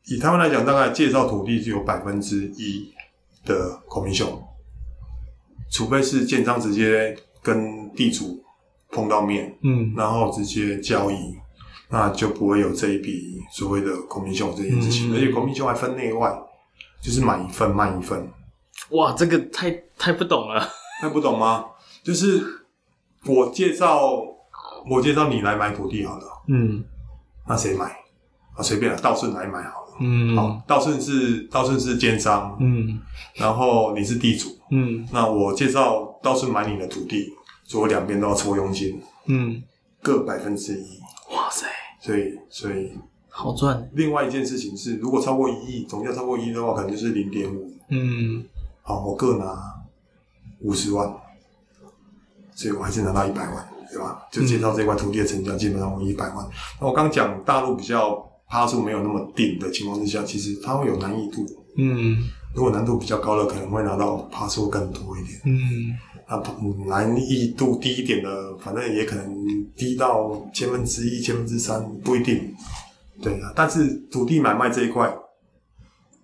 以台湾来讲，大概介绍土地就有百分之一。的 commission，除非是建商直接跟地主碰到面，嗯，然后直接交易，那就不会有这一笔所谓的 commission 这件事情。嗯、而且 commission 还分内外，就是买一份卖一份。哇，这个太太不懂了，太不懂吗？就是我介绍，我介绍你来买土地好了，嗯，那谁买？啊，随便了，道顺来买好了。嗯，好，道顺是道顺是奸商，嗯，<laughs> 然后你是地主，嗯，那我介绍道顺买你的土地，所以我两边都要抽佣金，嗯，各百分之一，所以所以好赚。另外一件事情是，如果超过一亿，总价超过一亿的话，可能就是零点五，嗯，好，我各拿五十万，所以我还是拿到一百万，对吧？就介绍这块土地的成交，基本上我一百万。那我刚讲大陆比较。趴数没有那么定的情况之下，其实它会有难易度。嗯，如果难度比较高的，可能会拿到趴数更多一点。嗯，那难易度低一点的，反正也可能低到千分之一、千分之三，不一定。对啊，但是土地买卖这一块，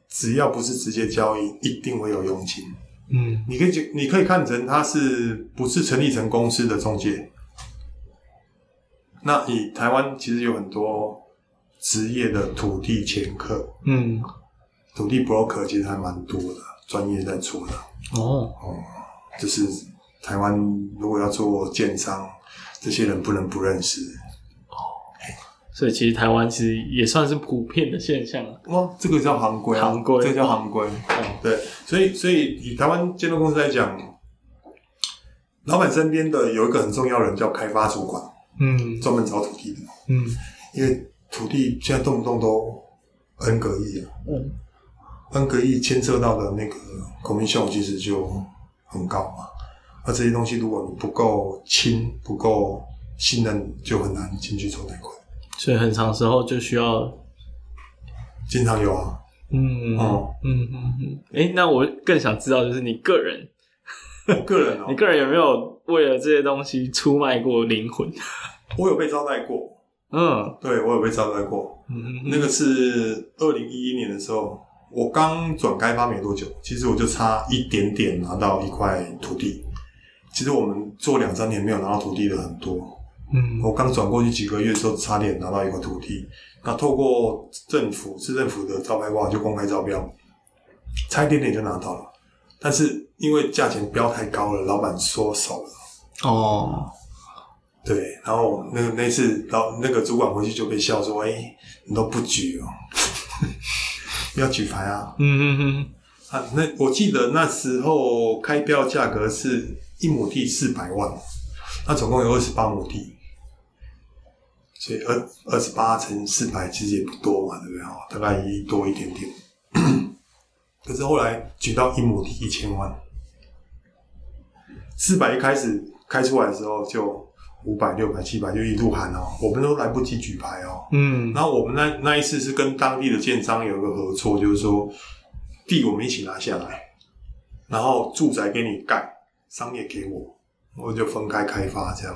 只要不是直接交易，一定会有佣金。嗯，你可以你可以看成它是不是成立成公司的中介？那以台湾其实有很多。职业的土地掮客，嗯，土地 broker 其实还蛮多的，专业在做的。哦，哦、嗯，就是台湾如果要做建商，这些人不能不认识。哦，所以其实台湾其实也算是普遍的现象。哦，这个叫行规、啊，行规，这个叫行规。哦，对，所以所以以台湾建筑公司来讲，老板身边的有一个很重要的人叫开发主管，嗯，专门找土地的，嗯，因为。土地现在动不动都 N 个亿啊，嗯，N 个亿牵涉到的那个 commission 其实就很高嘛。而这些东西如果你不够亲、不够信任，就很难进去做贷款。所以很长时候就需要，经常有啊，嗯哦，嗯嗯嗯，哎、欸，那我更想知道，就是你个人，我个人哦，<laughs> 你个人有没有为了这些东西出卖过灵魂？我有被招待过，嗯，对，我有被招待过，嗯哼哼，那个是二零一一年的时候，我刚转开发没多久，其实我就差一点点拿到一块土地。其实我们做两三年没有拿到土地的很多。嗯，我刚转过去几个月之后，差点拿到一块土地。那透过政府市政府的招牌挂就公开招标，差一点点就拿到了。但是因为价钱标太高了，老板缩手了。哦，对，然后那个那次老那个主管回去就被笑说：“哎、欸，你都不举哦，<laughs> 要举牌啊。”嗯嗯嗯。啊，那我记得那时候开标价格是一亩地四百万，那总共有二十八亩地。所以二二十八乘四百其实也不多嘛，对不对？大概一多一点点。<coughs> 可是后来举到一亩地一千万，四百一开始开出来的时候就五百、六百、七百就一路喊哦，我们都来不及举牌哦。嗯。然后我们那那一次是跟当地的建商有一个合作，就是说地我们一起拿下来，然后住宅给你盖，商业给我，我就分开开发这样。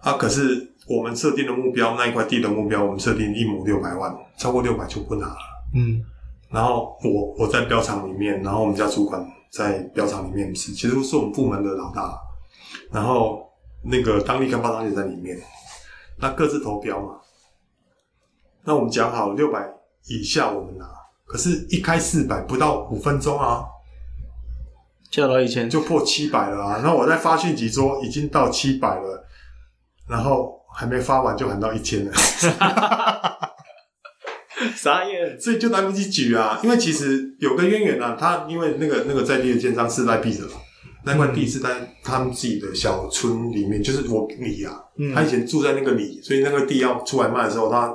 啊，可是。我们设定的目标，那一块地的目标，我们设定一亩六百万，超过六百就不拿了。嗯，然后我我在标场里面，然后我们家主管在标场里面是，其实是我们部门的老大。然后那个当地开发商也在里面，那各自投标嘛。那我们讲好六百以下我们拿，可是一开四百不到五分钟啊，就到一千，就破七百了啊。然后我在发讯息说已经到七百了，然后。还没发完就喊到一千了，<laughs> 傻眼，所以就来不及举啊。因为其实有个渊源啊，他因为那个那个在地的建商是赖币的，那块地是在他们自己的小村里面，就是我里啊，嗯、他以前住在那个里，所以那个地要出来卖的时候，他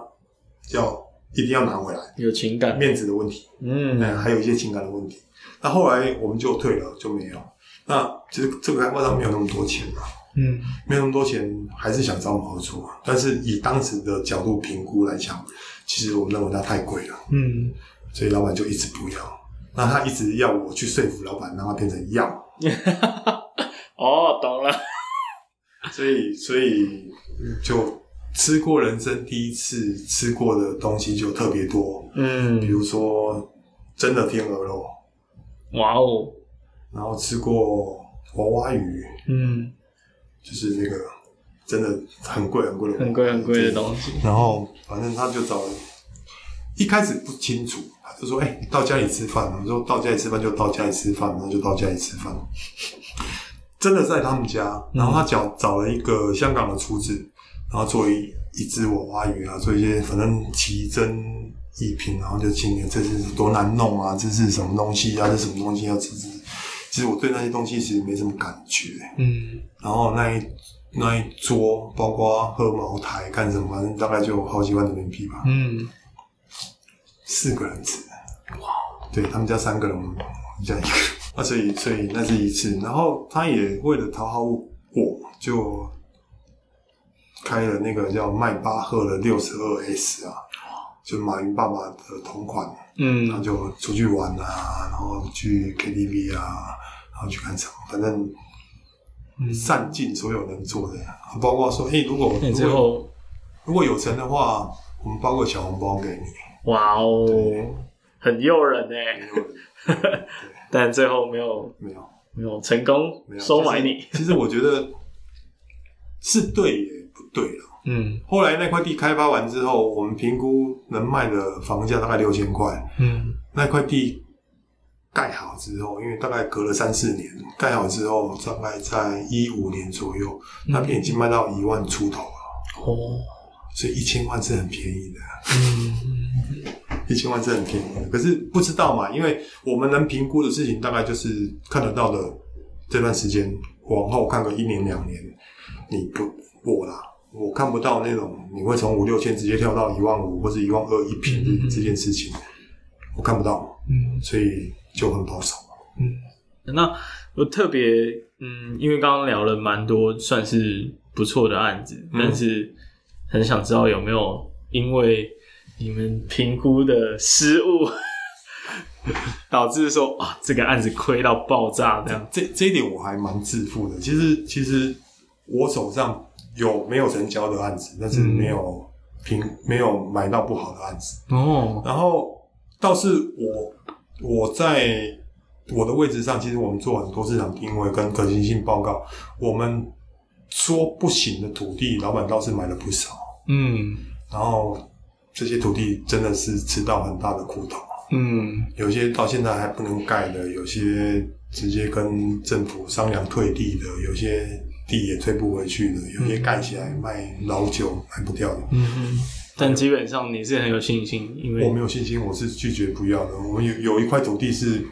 要一定要拿回来，有情感面子的问题，嗯，还有一些情感的问题。那后来我们就退了，就没有。那其实这个开发商没有那么多钱嘛。嗯，没有那么多钱，还是想找我们合作。但是以当时的角度评估来讲，其实我们认为它太贵了。嗯，所以老板就一直不要。那他一直要我去说服老板，让他变成要。<laughs> 哦，懂了。所以，所以就吃过人生第一次吃过的东西就特别多。嗯，比如说真的天鹅肉。哇哦。然后吃过娃娃鱼。嗯。就是那个真的很贵很贵的很贵很贵的东西。然后反正他就找了，一开始不清楚，他就说：“哎、欸，到家里吃饭。”我说：“到家里吃饭就到家里吃饭，然后就到家里吃饭。”真的在他们家，然后他找找了一个香港的厨子，然后做一一只娃娃鱼啊，做一些反正奇珍异品，然后就今年这是多难弄啊，这是什么东西啊？这什么东西要吃吃。其实我对那些东西其实没什么感觉，嗯，然后那一那一桌，包括喝茅台干什么，反正大概就好几万人民币吧，嗯，四个人吃，哇，对他们家三个人，我们家一个，啊，所以所以那是一次，然后他也为了讨好我，就开了那个叫迈巴赫的六十二 S 啊，就马云爸爸的同款，嗯，然后就出去玩啊，然后去 KTV 啊。然后去看场，反正散尽所有能做的，嗯、包括说，哎、欸，如果最后如果有成的话，我们包个小红包给你。哇哦，很诱人哎！<laughs> 但最后没有，没有，没有成功收买你。<laughs> 其实我觉得是对也不对了。嗯，后来那块地开发完之后，我们评估能卖的房价大概六千块。嗯，那块地。盖好之后，因为大概隔了三四年，盖好之后，大概在一五年左右，那边已经卖到一万出头了。哦，所以一千万是很便宜的。嗯，一千万是很便宜的。可是不知道嘛，因为我们能评估的事情，大概就是看得到的这段时间，往后看个一年两年，你不我啦，我看不到那种你会从五六千直接跳到一万五或者一万二一平的这件事情，我看不到。嗯，所以。就很保守。嗯，那我特别，嗯，因为刚刚聊了蛮多，算是不错的案子，嗯，但是很想知道有没有因为你们评估的失误，<laughs> 导致说啊，这个案子亏到爆炸这样。这这一点我还蛮自负的。其实其实我手上有没有成交的案子，但是没有平、嗯、没有买到不好的案子哦。然后倒是我我在我的位置上，其实我们做很多市场定位跟可行性报告，我们说不行的土地，老板倒是买了不少。嗯，然后这些土地真的是吃到很大的苦头。嗯，有些到现在还不能盖的，有些直接跟政府商量退地的，有些地也退不回去的，有些盖起来卖老酒卖不掉的。嗯嗯。但基本上你是很有信心，因为我没有信心，我是拒绝不要的。我们有有一块土地是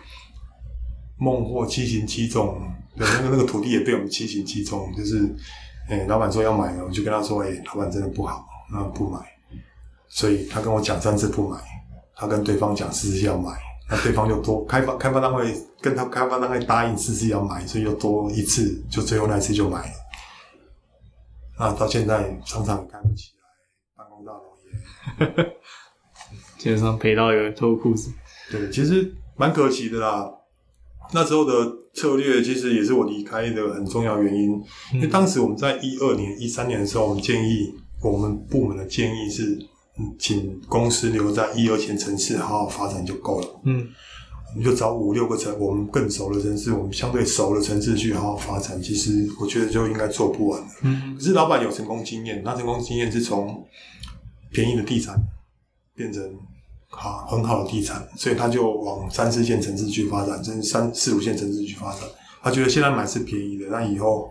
孟获七行七纵，那个那个土地也被我们七行七纵，就是，哎、欸，老板说要买了，我就跟他说，哎、欸，老板真的不好，那不买。所以他跟我讲三次不买。他跟对方讲四次要买，那对方就多开发开发单位跟他开发单位答应次次要买，所以又多一次，就最后那一次就买了。啊，到现在常常开不起来，办公大楼也基本上赔到一个脱裤子。对，其实蛮可惜的啦。那时候的策略其实也是我离开的很重要原因，因为当时我们在一二年、一三年的时候，我们建议我们部门的建议是。请公司留在一二线城市好好发展就够了。嗯，我们就找五六个城，我们更熟的城市，我们相对熟的城市去好好发展。其实我觉得就应该做不完了。嗯，可是老板有成功经验，他成功经验是从便宜的地产变成好很好的地产，所以他就往三四线城市去发展，甚至三四五线城市去发展。他觉得现在买是便宜的，那以后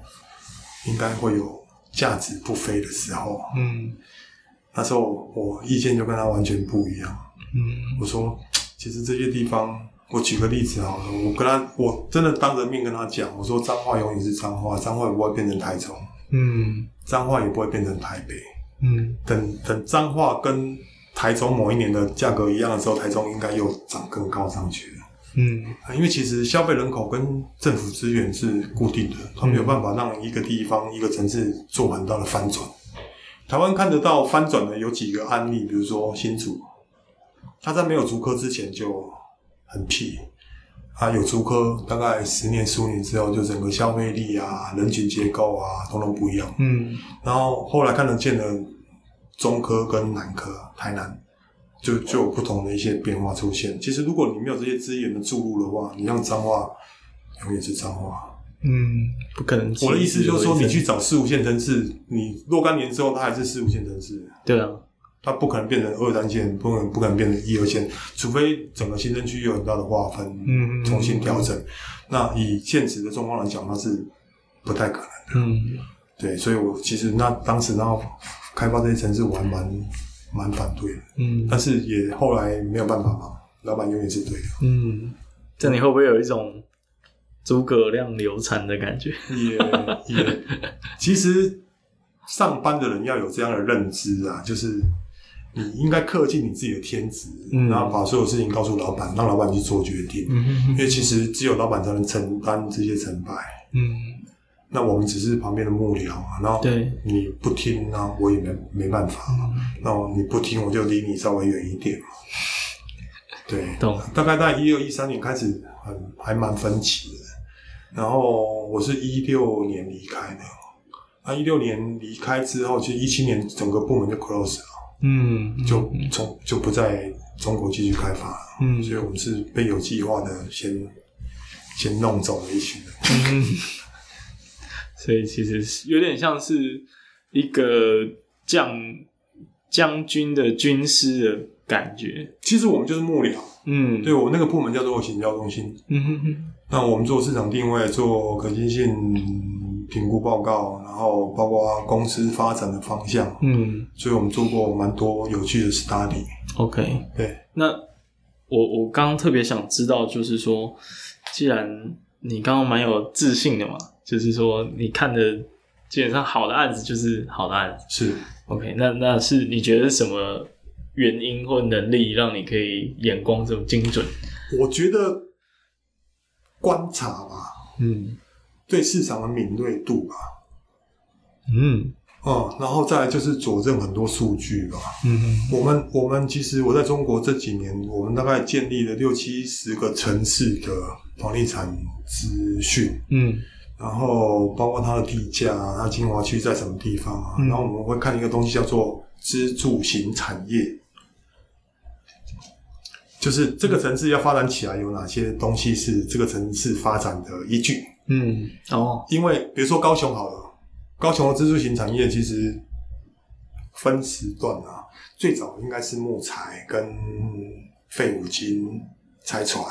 应该会有价值不菲的时候。嗯。那时候我意见就跟他完全不一样。嗯，我说，其实这些地方，我举个例子好了，我跟他，我真的当着面跟他讲，我说脏话永远是脏话，脏话也不会变成台中，嗯，脏话也不会变成台北，嗯，等等脏话跟台中某一年的价格一样的时候，台中应该又涨更高上去了，嗯，因为其实消费人口跟政府资源是固定的，他没有办法让一个地方一个城市做很大的翻转。台湾看得到翻转的有几个案例，比如说新竹，他在没有竹科之前就很屁，啊有竹科大概十年十五年之后，就整个消费力啊、人群结构啊，统统不一样。嗯，然后后来看得见的中科跟南科，台南就就有不同的一些变化出现。其实如果你没有这些资源的注入的话，你让彰化永远是彰化。嗯，不可能。我的意思就是说，你去找四五线城市，你若干年之后，它还是四五线城市。对啊，它不可能变成二三线，不可能不可能变成一二线，除非整个行政区有很大的划分，嗯，重新调整。那以现实的状况来讲，那是不太可能的。嗯，对，所以我其实那当时然后开发这些城市，我还蛮蛮反对的。嗯，但是也后来没有办法嘛，老板永远是对的。嗯，这你会不会有一种？诸葛亮流产的感觉，也也，<laughs> 其实上班的人要有这样的认知啊，就是你应该恪尽你自己的天职，嗯，然后把所有事情告诉老板，让老板去做决定。嗯哼哼，因为其实只有老板才能承担这些成败。嗯，那我们只是旁边的幕僚啊，然后对你不听，那我也没没办法嘛。那你不听，我就离你稍微远一点嘛。对，懂。大概在一二一三年开始很还蛮分歧的。然后我是一六年离开的，那一六年离开之后，其实一七年整个部门就 close 了，嗯，就从就不在中国继续开发。了，嗯，所以我们是被有计划的先先弄走了一群人，嗯，所以其实是有点像是一个将将军的军师的感觉，其实我们就是幕僚，嗯，对，我那个部门叫做行销中心，嗯哼哼。那我们做市场定位、做可行性评估报告，然后包括公司发展的方向，嗯，所以我们做过蛮多有趣的 study。OK，对。那我我刚刚特别想知道，就是说，既然你刚刚蛮有自信的嘛，就是说你看的基本上好的案子就是好的案子，是 OK 那。那那是你觉得什么原因或能力让你可以眼光这么精准？我觉得。观察吧，嗯，对市场的敏锐度吧，嗯，嗯，然后再来就是佐证很多数据吧。嗯嗯，我们我们其实我在中国这几年，我们大概建立了六七十个城市的房地产资讯。嗯，然后包括它的地价，它精华区在什么地方啊？嗯、然后我们会看一个东西叫做支柱型产业，就是这个城市要发展起来，有哪些东西是这个城市发展的依据？嗯，哦，因为比如说高雄好了。高雄的支柱型产业其实分时段啊，最早应该是木材跟废五金、拆船，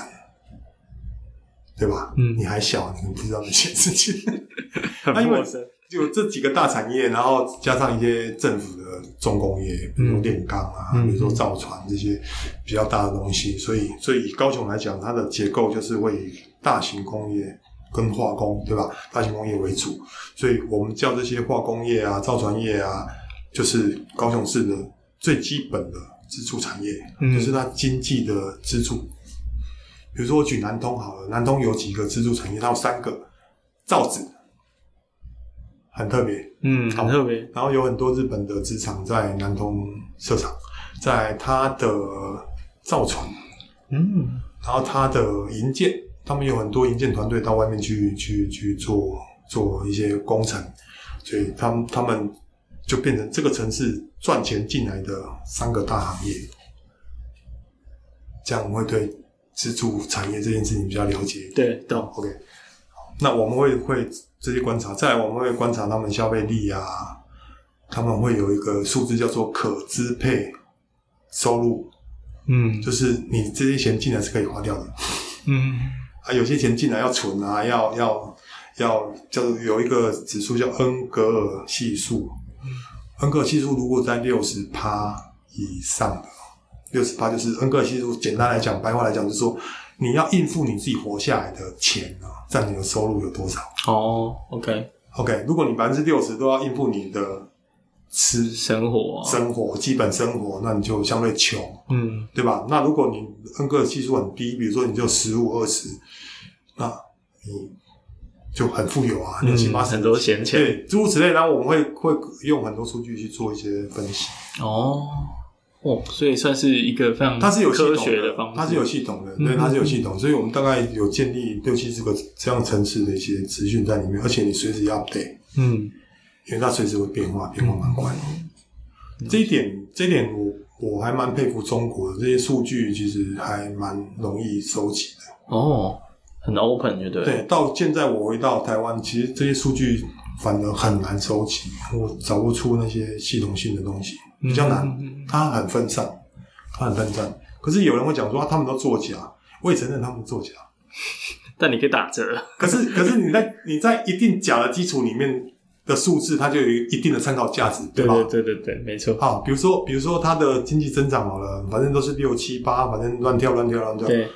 对吧？嗯，你还小，你不知道那些事情。<laughs> 很陌生。就这几个大产业，然后加上一些政府的重工业，比如说炼钢啊，嗯、比如说造船这些比较大的东西，所以，所以以高雄来讲，它的结构就是会以大型工业。跟化工对吧？大型工业为主，所以我们叫这些化工业啊、造船业啊，就是高雄市的最基本的支柱产业，嗯、就是它经济的支柱。比如说我举南通好了，南通有几个支柱产业，它有三个，造纸很特别，嗯，很特别。然后有很多日本的职场在南通设厂，在它的造船，嗯，然后它的营建。他们有很多营建团队到外面去去去做做一些工程，所以他们他们就变成这个城市赚钱进来的三个大行业。这样我会对支柱产业这件事情比较了解。对，懂。OK，那我们会会这些观察，再来我们会观察他们消费力啊，他们会有一个数字叫做可支配收入，嗯，就是你这些钱进来是可以花掉的，嗯。啊，有些钱进来要存啊，要要要，叫有一个指数叫恩格尔系数。嗯、恩格尔系数如果在六十趴以上的，六十趴就是恩格尔系数。简单来讲，白话来讲，就是说你要应付你自己活下来的钱啊，占你的收入有多少？哦，OK OK，如果你百分之六十都要应付你的吃生活、啊、生活基本生活，那你就相对穷，嗯，对吧？那如果你恩格尔系数很低，比如说你就十五二十。那你就很富有啊，六七八十，很多闲钱，对，诸如此类。然后我们会会用很多数据去做一些分析。哦，哦，所以算是一个非常它是有科学的方式，它是有系统的，对，它是有系统。所以我们大概有建立六七十个这样层次的一些资讯在里面，而且你随时要 update，嗯，因为它随时会变化，变化蛮快的。这一点，这一点我我还蛮佩服中国的这些数据，其实还蛮容易收集的。哦。很 open，对不对？对，到现在我回到台湾，其实这些数据反而很难收集，我找不出那些系统性的东西，比较难。它很分散，它很分散。可是有人会讲说，他们都作假，我也承认他们作假。<laughs> 但你可以打折。可是，<laughs> 可是你在你在一定假的基础里面的数字，它就有一定的参考价值，对吧？对对对对，没错。好，比如说，比如说它的经济增长好了，反正都是六七八，反正乱跳乱跳乱跳。对。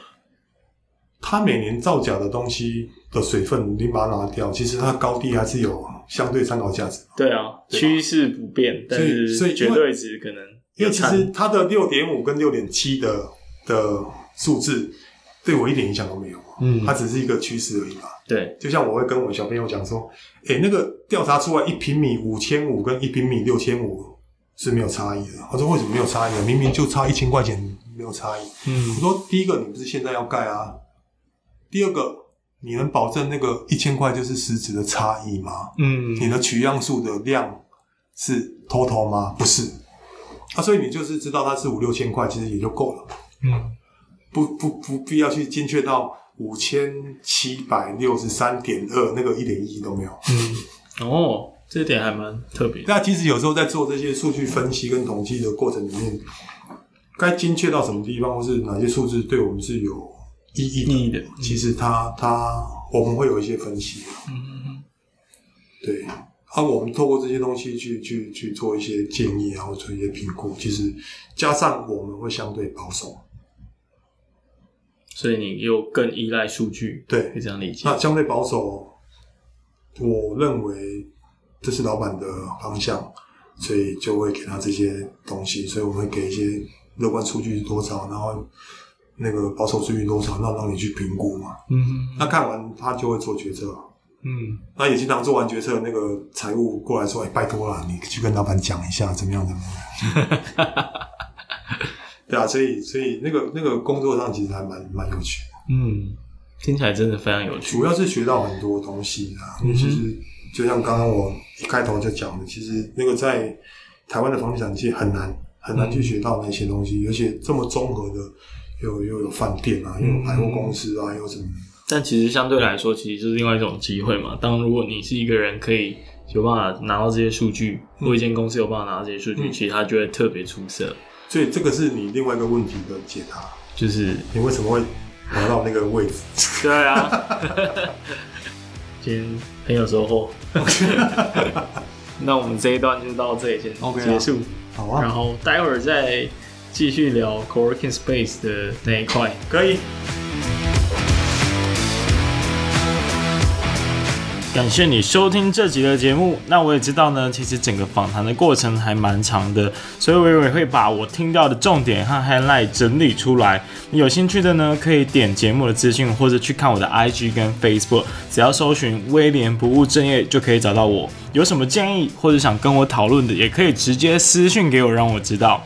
它每年造假的东西的水分，你把它拿掉，其实它高低还是有相对参考价值。对啊，趋势不变，但是所以绝对值可能因为，因为其实它的六点五跟六点七的的数字对我一点影响都没有。嗯，它只是一个趋势而已嘛。对，就像我会跟我小朋友讲说，诶、欸，那个调查出来一平米五千五跟一平米六千五是没有差异的。他说为什么没有差异？明明就差一千块钱，没有差异。嗯，我说第一个，你不是现在要盖啊？第二个，你能保证那个一千块就是实质的差异吗？嗯，你的取样数的量是 total 吗？不是，啊，所以你就是知道它是五六千块，其实也就够了。嗯，不不不必要去精确到五千七百六十三点二，那个一点意义都没有。嗯，哦，这点还蛮特别。那其实有时候在做这些数据分析跟统计的过程里面，该精确到什么地方，或是哪些数字对我们是有。意义的，其实它它我们会有一些分析，嗯嗯嗯，对，啊，我们透过这些东西去去去做一些建议，然后做一些评估，其实加上我们会相对保守，所以你又更依赖数据，对，可以这样理解。那相对保守，我认为这是老板的方向，所以就会给他这些东西，所以我们会给一些乐观数据是多少，然后。那个保守数据多少，那让你去评估嘛。嗯哼，那看完他就会做决策。嗯，那也经常做完决策，那个财务过来说：“哎、欸，拜托了，你去跟老板讲一下，怎么样？怎么样？” <laughs> 对啊，所以所以那个那个工作上其实还蛮蛮有趣的。嗯，听起来真的非常有趣。主要是学到很多东西啊。嗯、其实就像刚刚我一开头就讲的，其实那个在台湾的房地产界很难很难去学到那些东西，嗯、而且这么综合的，又又有饭店啊，又有百货公司啊，又什么。但其实相对来说，其实就是另外一种机会嘛。当如果你是一个人可以有办法拿到这些数据，或一间公司有办法拿到这些数据，嗯、其实它就会特别出色。所以这个是你另外一个问题的解答，就是你为什么会拿到那个位置？<laughs> 对啊，<laughs> 今天很有收获。<laughs> 那我们这一段就到这里先结束，好啊。然后待会儿再继续聊 Coworking Space 的那一块，可以。感谢你收听这集的节目。那我也知道呢，其实整个访谈的过程还蛮长的，所以我也会把我听到的重点和 highlight 整理出来。你有兴趣的呢，可以点节目的资讯，或者去看我的 IG 跟 Facebook，只要搜寻威廉不务正业就可以找到我。有什么建议或者想跟我讨论的，也可以直接私讯给我，让我知道。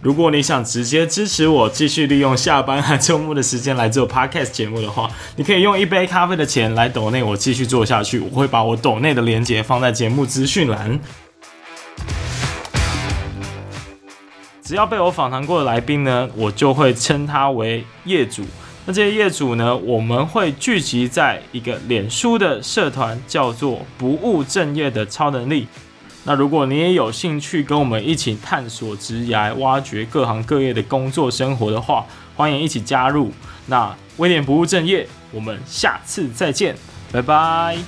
如果你想直接支持我，继续利用下班和周末的时间来做 Podcast 节目的话，你可以用一杯咖啡的钱来抖内我继续做下去。我会把我抖内的链接放在节目资讯栏。只要被我访谈过的来宾呢，我就会称他为业主。那这些业主呢，我们会聚集在一个脸书的社团，叫做“不务正业的超能力”。那如果你也有兴趣跟我们一起探索职涯、挖掘各行各业的工作生活的话，欢迎一起加入。那威廉不务正业，我们下次再见，拜拜。